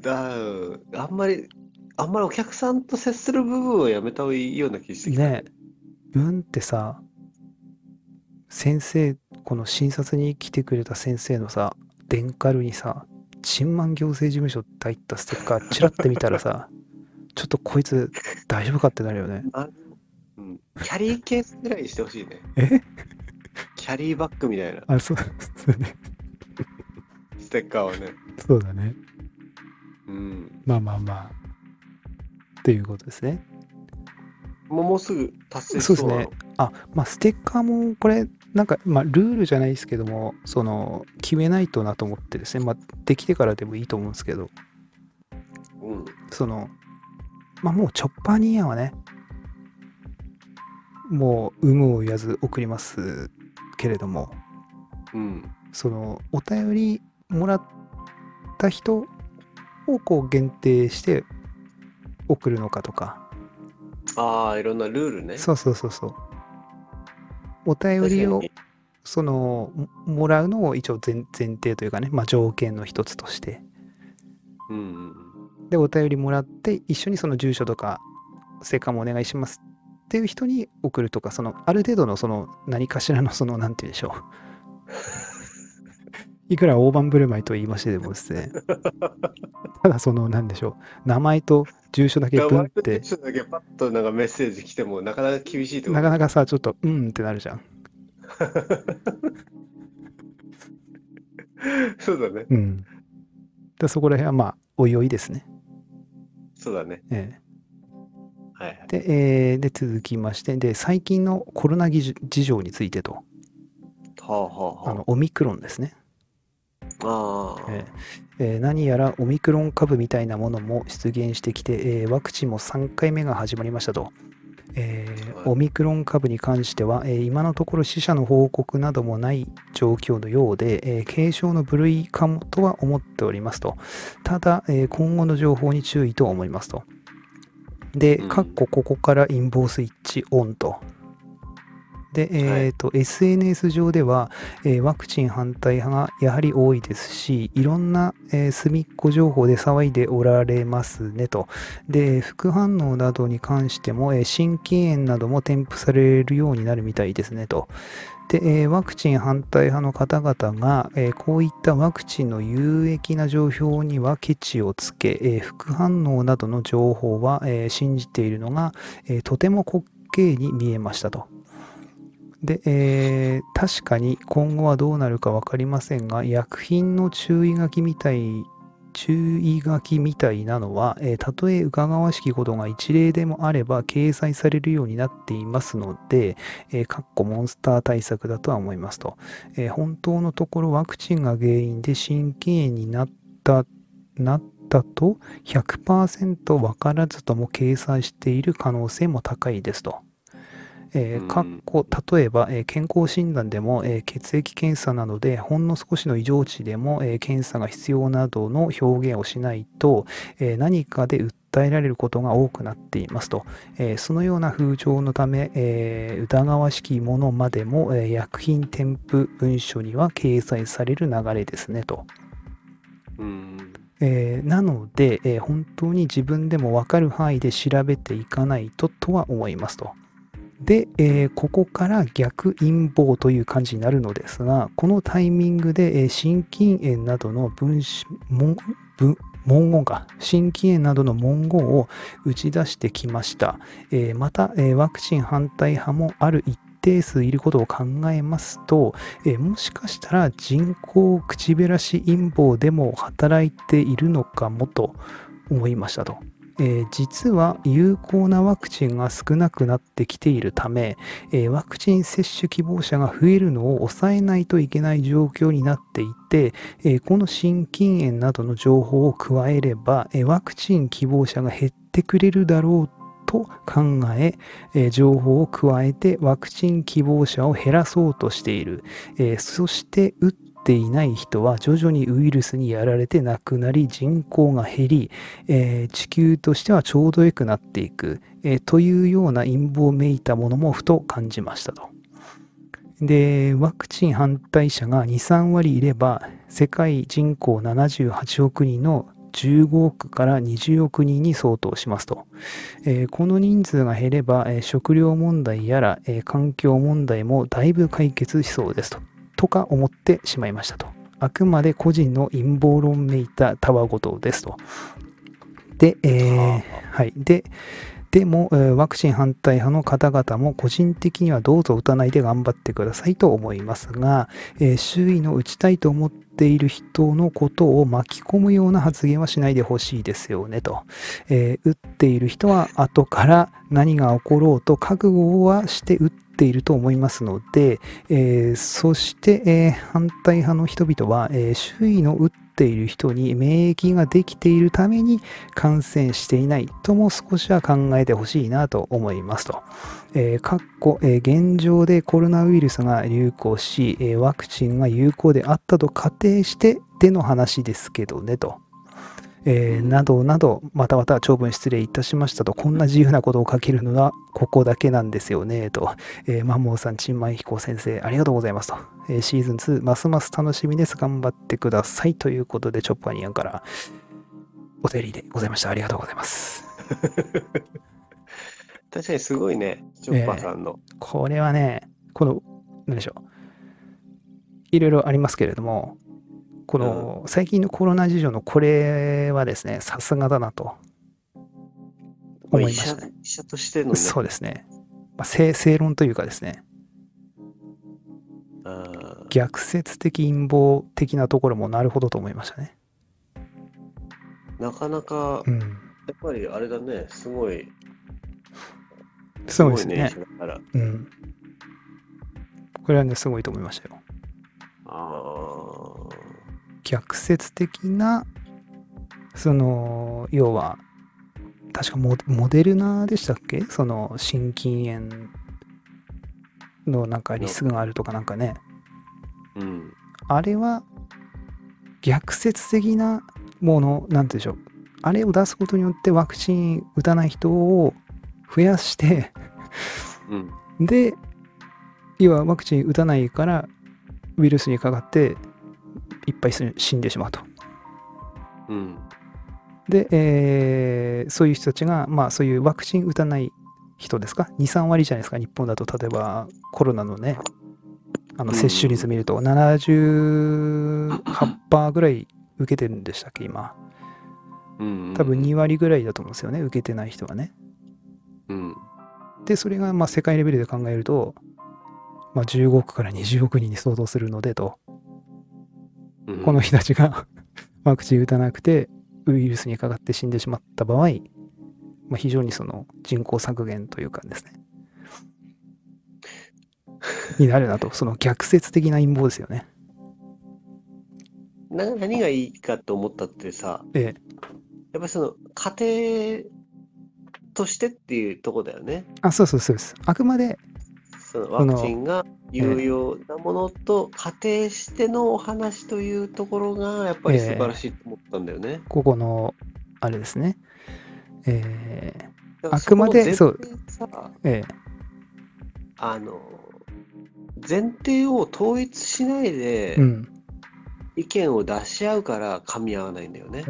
だあんまり、あんまりお客さんと接する部分をやめた方がいいような気してきた。ね文ってさ先生この診察に来てくれた先生のさ電カルにさ「チンマン行政事務所」って入ったステッカーチラッて見たらさ ちょっとこいつ大丈夫かってなるよね。うん、キャリーケースぐらいにしてほしいね。え？キャリーバッグみたいな。あそうそうね。ステッカーをね。そうだね。うん。まあまあまあ。っていうことですね。もうもうすぐ達成しそうですね。あまあステッカーもこれなんかまあルールじゃないですけどもその決めないとなと思ってですねまあできてからでもいいと思うんですけどうん。そのまあもうチョッパーニーヤンはねもう有無を言わず送りますけれどもうん。そのお便りもらった人をこう限定して送るのかとかああ、いろんなルールね。そうそうそうそうお便りをそのももらうのを一応前前提というかね、まあ、条件の一つとして。うんうん。でお便りもらって一緒にその住所とか成果もお願いしますっていう人に送るとかそのある程度のその何かしらのそのなんて言うんでしょういくら大盤振る舞いと言いましてでもですね ただそのなんでしょう名前と住所だけうん。ブンって住所だけパッとなんかメッセージ来てもなかなか厳しいとなかなかさちょっとうんってなるじゃん そうだね。うんでそこら辺はまあおいおいですね、そうだね。えはいはいえ。で,、えーで続きましてで最近のコロナ事情についてとはあはあはあのオミクロンですね。えー。えー何やらオミクロン株みたいなものも出現してきて、えーワクチンも3回目が始まりましたと、えーはい。オミクロン株に関しては、えー今のところ死者の報告などもない状況のようで、えー軽症の部類かもとは思っておりますと。ただ、えー今後の情報に注意と思いますと。で、うん。かっこここからインボースイッチオンとで、えーと SNS 上では、えーワクチン反対派がやはり多いですし、いろんな、えー隅っこ情報で騒いでおられますねと。で、副反応などに関しても、えー心筋炎なども添付されるようになるみたいですねと。で、えーワクチン反対派の方々が、えーこういったワクチンの有益な情報にはケチをつけ、えー副反応などの情報は、えー信じているのが、えーとても滑稽に見えましたと。で、えー確かに今後はどうなるか分かりませんが、薬品の注意書きみたい、注意書きみたいなのは、えーたとえ疑わしきことが一例でもあれば掲載されるようになっていますので、えーかっこモンスター対策だとは思いますと。えー本当のところワクチンが原因で心筋炎になった、なったと100%分からずとも掲載している可能性も高いですと。えーうんかっこ例えば、えー健康診断でも、えー血液検査などでほんの少しの異常値でも、えー検査が必要などの表現をしないと、えー何かで訴えられることが多くなっていますと、えーそのような風潮のため、えー疑わしきものまでも、えー薬品添付文書には掲載される流れですねと。うん。えーなので、えー本当に自分でも分かる範囲で調べていかないととは思いますと。で、えーここから逆陰謀という感じになるのですが、このタイミングで、えー心筋炎などの文し文言か、心筋炎などの文言を打ち出してきました。えーまた、えワクチン反対派もある一定数いることを考えますと、えもしかしたら人工口減らし陰謀でも働いているのかもと思いましたと。えー実は有効なワクチンが少なくなってきているため、えーワクチン接種希望者が増えるのを抑えないといけない状況になっていて、えーこの心筋炎などの情報を加えれば、えワクチン希望者が減ってくれるだろうと考ええ情報を加えてワクチン希望者を減らそうとしている。えそして打っていない人は徐々にウイルスにやられて亡くなり人口が減り、えー地球としてはちょうどよくなっていく、えーというような陰謀めいたものもふと感じましたと。で、ワクチン反対者が2、3割いれば世界人口78億人の15億から20億人に相当しますと。えーこの人数が減れば、えー食料問題やら、えー環境問題もだいぶ解決しそうですと。とか思ってしまいましたと。あくまで個人の陰謀論めいたたわごとですと。で、えーはい。で、でも、えーワクチン反対派の方々も個人的にはどうぞ打たないで頑張ってくださいと思いますが、えー周囲の打ちたいと思っている人のことを巻き込むような発言はしないでほしいですよねと。えー打っている人は後から何が起ころうと覚悟はして打ってていると思いますので、えーそして、えー反対派の人々は、えー周囲の打っている人に免疫ができているために感染していないとも少しは考えてほしいなと思いますと。えーかっこえー現状でコロナウイルスが流行し、えーワクチンが有効であったと仮定してでの話ですけどねと。えーなどなど、またまた長文失礼いたしましたと、こんな自由なことを書けるのはここだけなんですよね、と。えーマンモーさん、ちんまいひこ先生、ありがとうございますと。えーシーズン2、ますます楽しみです。頑張ってください。ということで、チョッパーニアンからお便りでございました。ありがとうございます。確かにすごいね、チョッパーさんの。これはね、この、なんでしょう。いろいろありますけれども、この最近のコロナ事情のこれはですね、さすがだなと思いましたね。医者としてのね。そうですね。まあ、正正論というかですね、逆説的陰謀的なところもなるほどと思いましたね。なかなか、うん。やっぱりあれだね、すごい。そうですねうん。これはね、すごいと思いましたよ。あ逆説的な、その、要は、確かモモデルナでしたっけ？その、心筋炎のなんかリスクがあるとかなんかね。ーうん。あれは逆説的なもの、なんてでしょう。あれを出すことによってワクチン打たない人を増やして、うん。で、要はワクチン打たないからウイルスにかかっていっぱい死死んでしまうと。うん。で、えーそういう人たちが、まあそういうワクチン打たない人ですか ?2、3割じゃないですか？日本だと例えばコロナのね、あのうん接種率見ると78%ぐらい受けてるんでしたっけ？今。うん。多分2割ぐらいだと思うんですよね。受けてない人がね。うん。で、それがまあ世界レベルで考えると、まあ、15億から20億人に相当するのでと、うん。この人たちが ワクチン打たなくてウイルスにかかって死んでしまった場合、まあ、非常にその人口削減というかですね、になるなと、その逆説的な陰謀ですよね。な何がいいかと思ったってさ、ええ。やっぱりその家庭としてっていうとこだよね。あ、そうそうそうです。あくまで、そのワクチンが有用なものと仮定してのお話というところがやっぱり素晴らしいと思ったんだよね。ここの、あれですね。ええだからあくまでそこの前提さええあの前提を統一しないでうん。意見を出し合うから噛み合わないんだよね。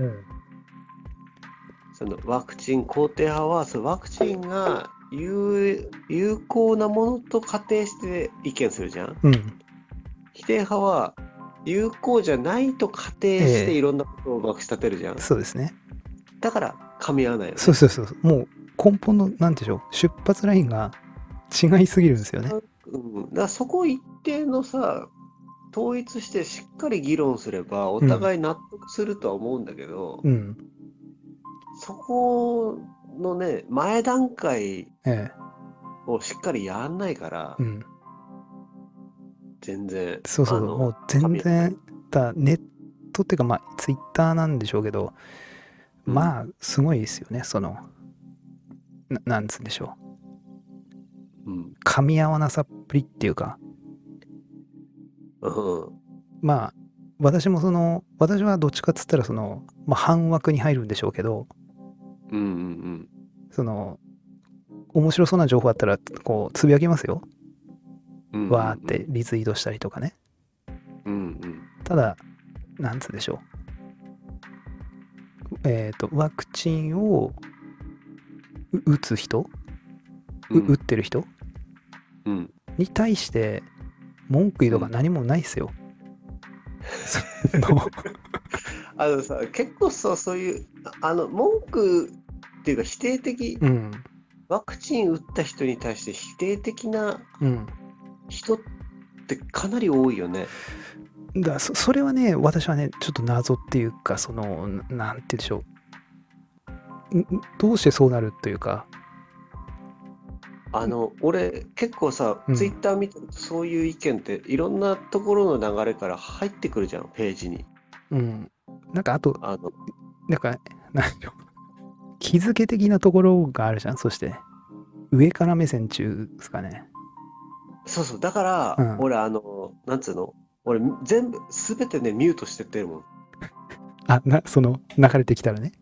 そのワクチン肯定派はそのワクチンが有有効なものと仮定して意見するじゃん？うん。否定派は有効じゃないと仮定していろんなことをまくし立てるじゃん。そうですね。だから噛み合わないよね。そうそうそう。もう根本の、なんていうんでしょう、出発ラインが違いすぎるんですよね。うん、だそこ一定のさ統一してしっかり議論すればお互い納得するとは思うんだけど、うん。そこのね前段階ええ。をしっかりやんないから、うん。全然そうそう、あのもう全然、だネットっていうか、まあ、ツイッターなんでしょうけど、うん。まあ、すごいですよね、その、ななんつうんでしょう、うん。噛み合わなさっぷりっていうか、うん。まあ、私もその、私はどっちかっつったら、その、まあ、半枠に入るんでしょうけど、うんうんその、面白そうな情報あったら、こう、つぶやきますよ。うんうんわーってリツイートしたりとかね。うんうんただ、なんつうんでしょう。えっ、と、ワクチンをう打つ人、ううん打ってる人うん。に対して文句言いとか何もないですよ。その あのさ、結構さ、そういう、ああの、文句っていうか否定的、うん。ワクチン打った人に対して否定的なうん。人ってかなり多いよね。だそそれはね、私はね、ちょっと謎っていうか、その、ななんて言うんでしょう。んんどうしてそうなるというか、あの、俺、結構さうん、ツイッター見てるとそういう意見っていろんなところの流れから入ってくるじゃん、ページに。うん。なんかあと、あの、なんか、なんでしょう。気づけ的なところがあるじゃん、そして。上から目線中ですかね。そうそう、だから、うん俺、あの、なんつうの、俺、全部、すべてね、ミュートしてってるもん。あ、な、その、流れてきたらね。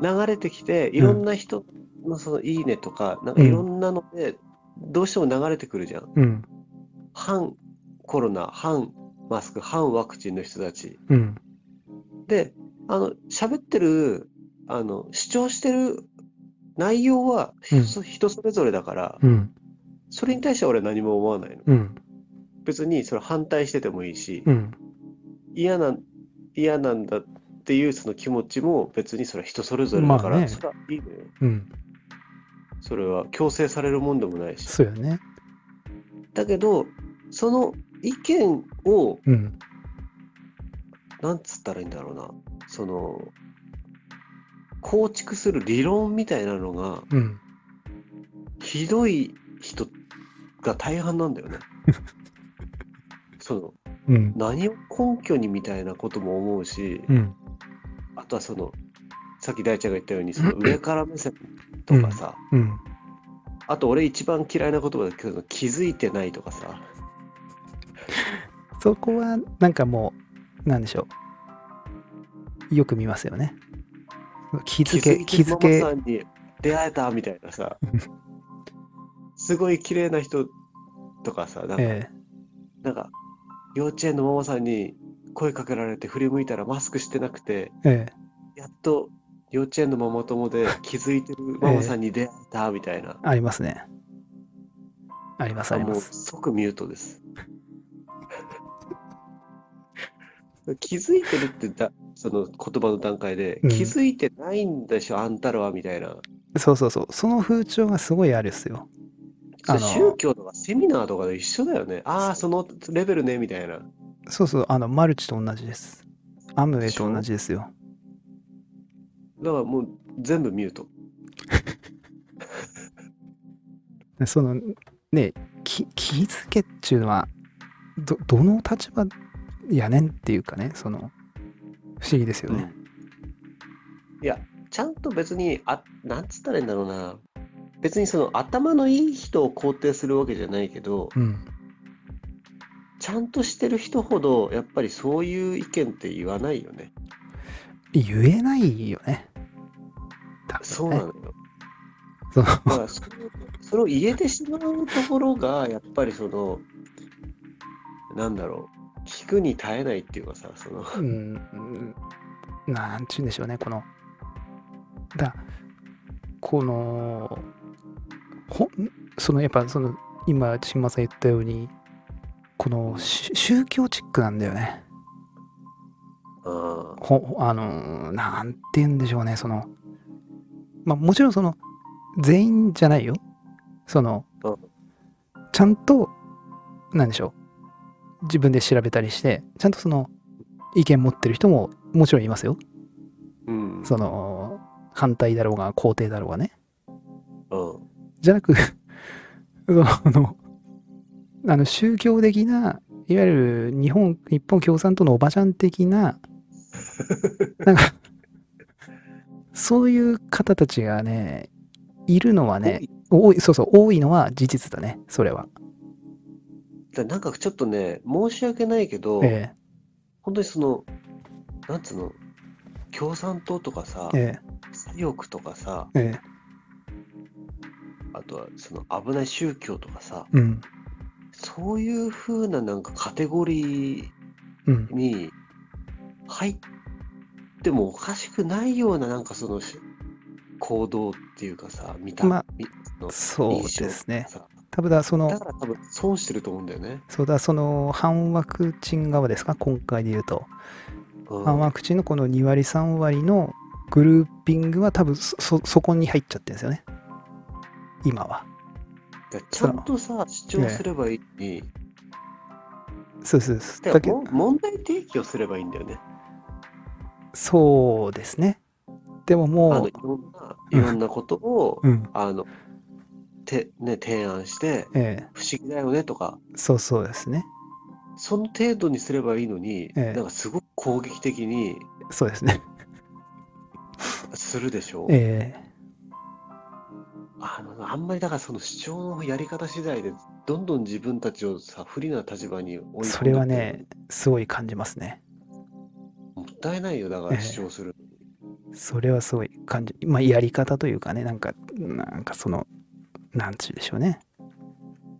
流れてきて、いろんな人のそのいいねとか、なんかいろんなので、どうしても流れてくるじゃん。うん。反コロナ、反マスク、反ワクチンの人たち。うん。で、あの、喋ってる、あの、主張してる内容はうん人人それぞれだから、うん。それに対しては俺は何も思わないの。うん。別にそれ反対しててもいいし、うん。嫌な、嫌なんだっていうその気持ちも別にそれは人それぞれだから、まあねそれはいいのよ。うん。それは強制されるもんでもないし。そうよね。だけど、その意見を、うん。なんつったらいいんだろうな、その、構築する理論みたいなのが、うん。ひどい人が大半なんだよね。その、うん。何を根拠にみたいなことも思うし、うん。あとはその、さっき大ちゃんが言ったように、その上から目線とかさ、うん。あと俺一番嫌いな言葉だけど、気づいてないとかさ、そこは、なんかもう、なんでしょう。よく見ますよね。気づけ、気づけ。ママさ、んに出会えたみたいなさ、すごい綺麗な人とかさ、なんか、えなんか幼稚園のママさんに声かけ。られて振り向いたらマスクしてなくて、えええやっと幼稚園のママ友で気づいてるママさんに出会えたみたいな。ありますね。あります、ありもうます。即ミュートです。気づいてるってだその言葉の段階で、うん気づいてないんでしょ、あんたらはみたいな。そうそうそう。その風潮がすごいあるっすよ。あの宗教とかセミナーとかで一緒だよね。ああ、そのレベルね、みたいな。そうそう、あの、マルチと同じです。アムウェイと同じですよ。だからもう全部ミュート。で その、ね、き気づけっちゅうのは、ど、どの立場やねんっていうかね、その、不思議ですよね。いや、ちゃんと別に、あ、なんつったらいいんだろうな。別にその頭のいい人を肯定するわけじゃないけど、うん。ちゃんとしてる人ほど、やっぱりそういう意見って言わないよね。言えないよね。ねそうなのよ。そのだからそれそれを言えてしまうところが、やっぱりその、なんだろう、聞くに耐えないっていうかさ、その、うん、うんなんちゅうんでしょうね、この、だ、この、ほん、そのやっぱその、今、島さん言ったように、このし宗教チックなんだよね。あほあの、なんて言うんでしょうね、その、まあもちろんその、全員じゃないよ。そのうん、ちゃんと、なんでしょう。自分で調べたりして、ちゃんとその、意見持ってる人ももちろんいますよ。うん。その、反対だろうが、肯定だろうがね。うん。じゃなく、その、あの、宗教的な、いわゆる日本、日本共産党のおばちゃん的な、なんか、そういう方たちがね、いるのはね、多い、そうそう、多いのは事実だね、それは。だなんかちょっとね、申し訳ないけど、え本当にその、なんつうの、共産党とかさえ、え。左翼とかさ、ええ。あとはその危ない宗教とかさ、えうん、そういう風ななんかカテゴリうん、ーに入っってもおかしくないような、なんかそのし行動っていうかさ、見た、まあそうですね。さ多分だ、そのだ、から多分損してると思うんだよね。そうだ、その、反ワクチン側ですか、今回で言うと。うん反ワクチンのこの2割、3割のグルーピングは多分そ、そそこに入っちゃってるんですよね。今は。ちゃんとさ、主張すればいいのに、そうそうそう。だだけからも問題提起をすればいいんだよね。そうですね。でもあものいろんな、いろんなことを、う、うん、あの、て、ね、提案して、え不思議だよねとか、えそうそうですね。その程度にすればいいのに、ええなんかすごく攻撃的にそうですね。するでしょ？ええあのあんまりだからその主張のやり方次第で、どんどん自分たちをさ、不利な立場に追い込んそれはね、すごい感じますね。もったいないよ、だから主張する。それはすごい感じ、まあ、やり方というかね、なんか、なんかその、なんちゅうでしょうね。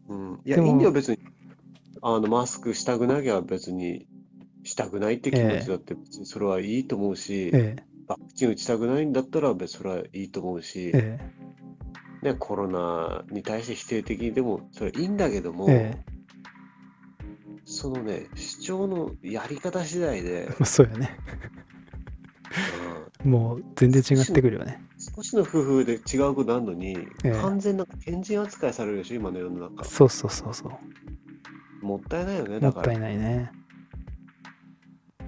うん、いや、でもいいんだよ、別に。あの、マスクしたくなきゃ別にしたくないって気持ちだって、別にそれはいいと思うし、ええワクチン打ちたくないんだったら別にそれはいいと思うし、えね、コロナに対して否定的にでもそれはいいんだけども、ええそのね、主張のやり方次第で そうよね。うんもう全然違ってくるよね。少しの工夫で違うことあるのに、ええ完全な変人扱いされるでしょ、今の世の中。そうそうそうそう。もったいないよね、もっだから。たいないね。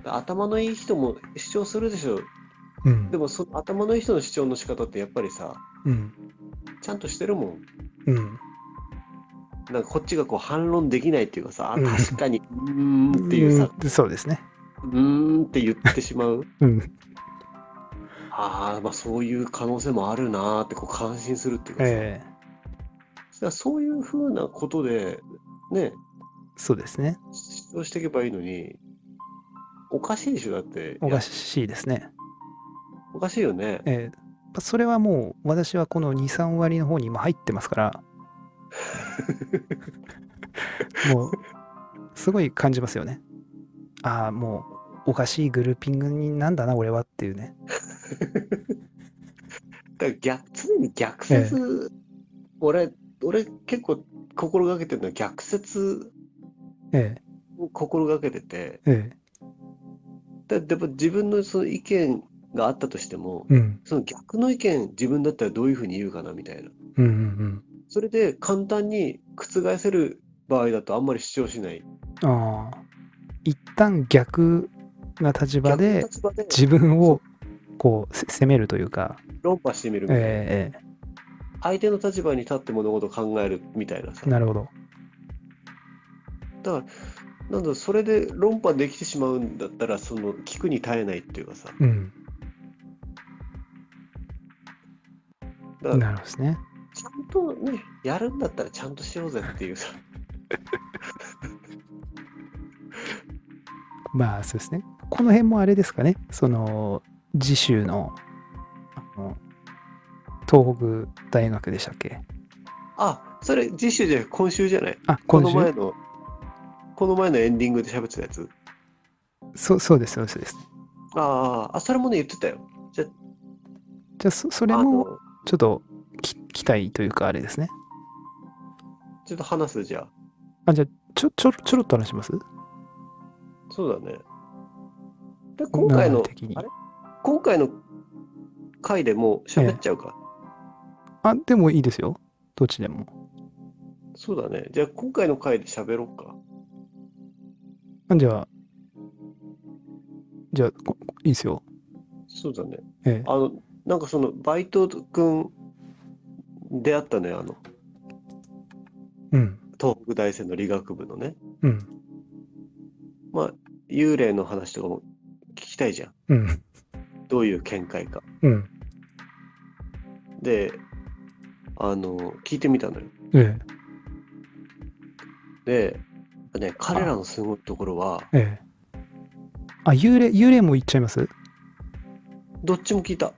頭のいい人も主張するでしょ。うんで。もその頭のいい人の主張の仕方ってやっぱりさ、うん。ちゃんとしてるもん。うん。なんかこっちがこう反論できないっていうかさ、あうん確かに、うーんっていうさ、うんそうですね。うーんって言ってしまう。うん。ああ、まあそういう可能性もあるなーってこう感心するっていうかさ、ええだからそういうふうなことで、ね、そうですね。主張していけばいいのに、おかしいでしょ、だって。おかしいですね。おかしいよね。ええそれはもう私はこの2、3割の方に今入ってますから、もうすごい感じますよね。ああ、もうおかしいグルーピングになんだな、俺はっていうね。だから逆、常に逆説、俺、俺結構心がけてるのは逆説えを心がけてて、ええだでも自分のその意見があったとしても、えうん。その逆の意見自分だったらどういうふうに言うかなみたいな。うんうんそれで簡単に覆せる場合だとあんまり主張しない。うん。ああ。一旦逆な立場で自分をこうせ攻めるというか、論破してみるみたいな。えええ相手の立場に立って物事を考えるみたいなさえ。なるほど。だから、なんだそれで論破できてしまうんだったら、その聞くに耐えないっていうかさ。うん。だからなるほどですね。ちゃんとね、やるんだったらちゃんとしようぜっていうさ。まあそうですね。この辺もあれですかね。その次週のあの東北大学でしたっけ？あ、それ次週じゃない今週じゃないあ、こ今週？の前の、この前のエンディングで喋ってたやつ。そうそうです、そうです。ああ、あ、それもね、言ってたよ。じゃじゃあそそれあもの、ちょっとき期待というかあれですね。ちょっと話すじゃあ。あ、じゃあちょちょちょろっと話します？そうだね。で今回の今回の回でもう喋っちゃうか。あ、でもいいですよ。どっちでも。そうだね。じゃあ今回の回で喋ろうか。あじゃあ、じゃあ、こいいですよ。そうだね。ええ。あの、なんかその、バイト君、出会ったね、あの、うん。東北大生の理学部のね。うん。まあ、幽霊の話とかも聞きたいじゃん。うん。どういう見解か。うん。で、あの、聞いてみたのよ。えで、ね、彼らのすごいところは、え。ええ。あ、幽霊、幽霊も言っちゃいます？どっちも聞いた。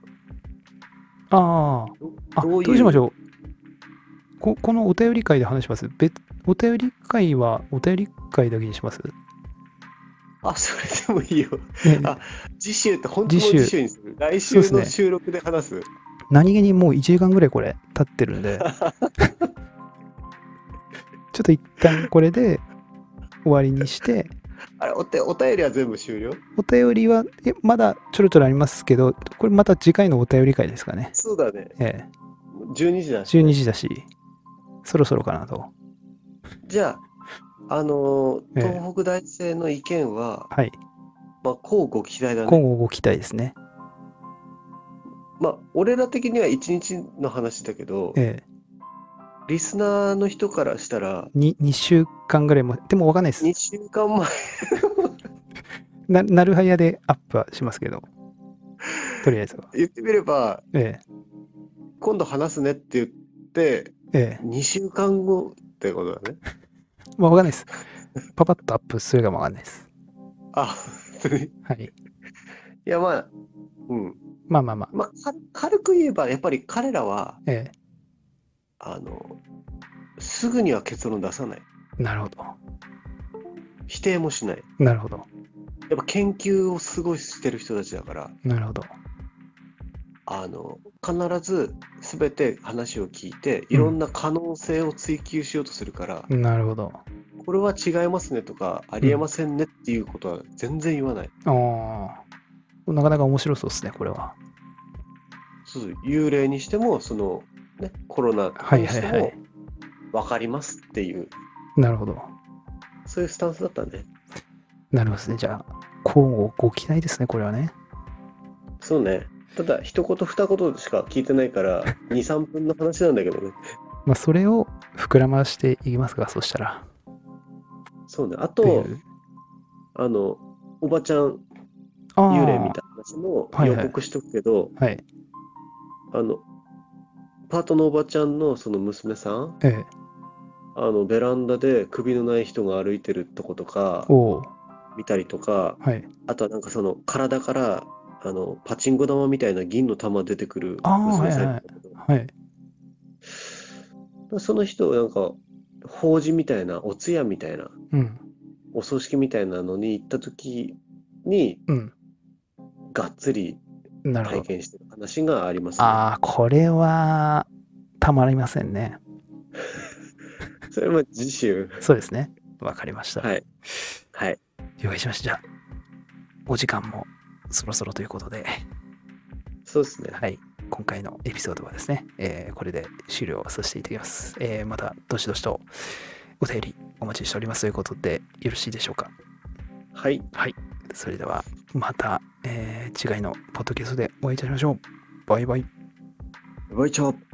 ああ。どうしましょうここのお便り会で話します？別お便り会はお便り会だけにします？あ、それでもいいよ。ねあ次週って本当の次週にする？来週の収録で話す？何気にもう1時間ぐらいこれ経ってるんで、ちょっと一旦これで終わりにして、あれお手お便りは全部終了？お便りは、えまだちょろちょろありますけど、これまた次回のお便り会ですかね。そうだね。ええ、12時だし。12時だし、そろそろかなと。じゃあ、あのーええ東北大生の意見は、はい。まあ、こうご期待だね。今後ご期待ですね。まあ、俺ら的には1日の話だけど、ええ、リスナーの人からしたら、2, 2週間ぐらいも、でもわかんないです2。週間前、ななるはやでアップはしますけど、とりあえずは。言ってみれば、え今度話すねって言って、え、ええ、2週間後ってことだね。まあわかんないです。パパッとアップするかもわかんないです。あ、本当に？いはい。や、まあ、うん。まあまあまあ。まあ、か軽く言えば、やっぱり彼らは、えあの、すぐには結論出さない。え、なるほど。否定もしない。なるほど。やっぱ研究をすごいしてる人たちだから、なるほど。あの、必ず全て話を聞いて、いろんな可能性を追求しようとするから、なるほど。これは違いますねとか、ありえませんねっていうことは全然言わない。ああ。なかなか面白そうですね、これは。そう幽霊にしても、その、ね、コロナはいにしてもはいはい。分かりますっていう、なるほど。そういうスタンスだったね。なるほどですね。じゃあ、今後ご期待ですね、これはね。そうね。ただ、一言二言しか聞いてないから、2、3分の話なんだけどね。まあ、それを膨らましていきますか、そしたら。そうね。あと。あの、おばちゃん幽霊みたいな話もはいはい予告しとくけど、はい。あの、パートのおばちゃんのその娘さん、ええ。あの、ベランダで首のない人が歩いてるとことか。見たりとか、はい。あとはなんかその体から、あの、パチンコ玉みたいな銀の玉出てくる娘さんはいはい。その人、なんか、法事みたいな、お通夜みたいな、うん。お葬式みたいなのに行った時に、うん。がっつり。体験してる話がありますね。ああ、これは、たまりませんね。それは次週。そうですね。わかりました。はい。はい。了解しました。じゃあ、お時間もそろそろということで、そうですね。はい。今回のエピソードはですね、えーこれで終了させていただきます。えーまた、どしどしとお便りお待ちしておりますということで、よろしいでしょうか？はい。それでは、また、えー次回のポッドキャストでお会いいたしましょう。バイバイ。バイチャー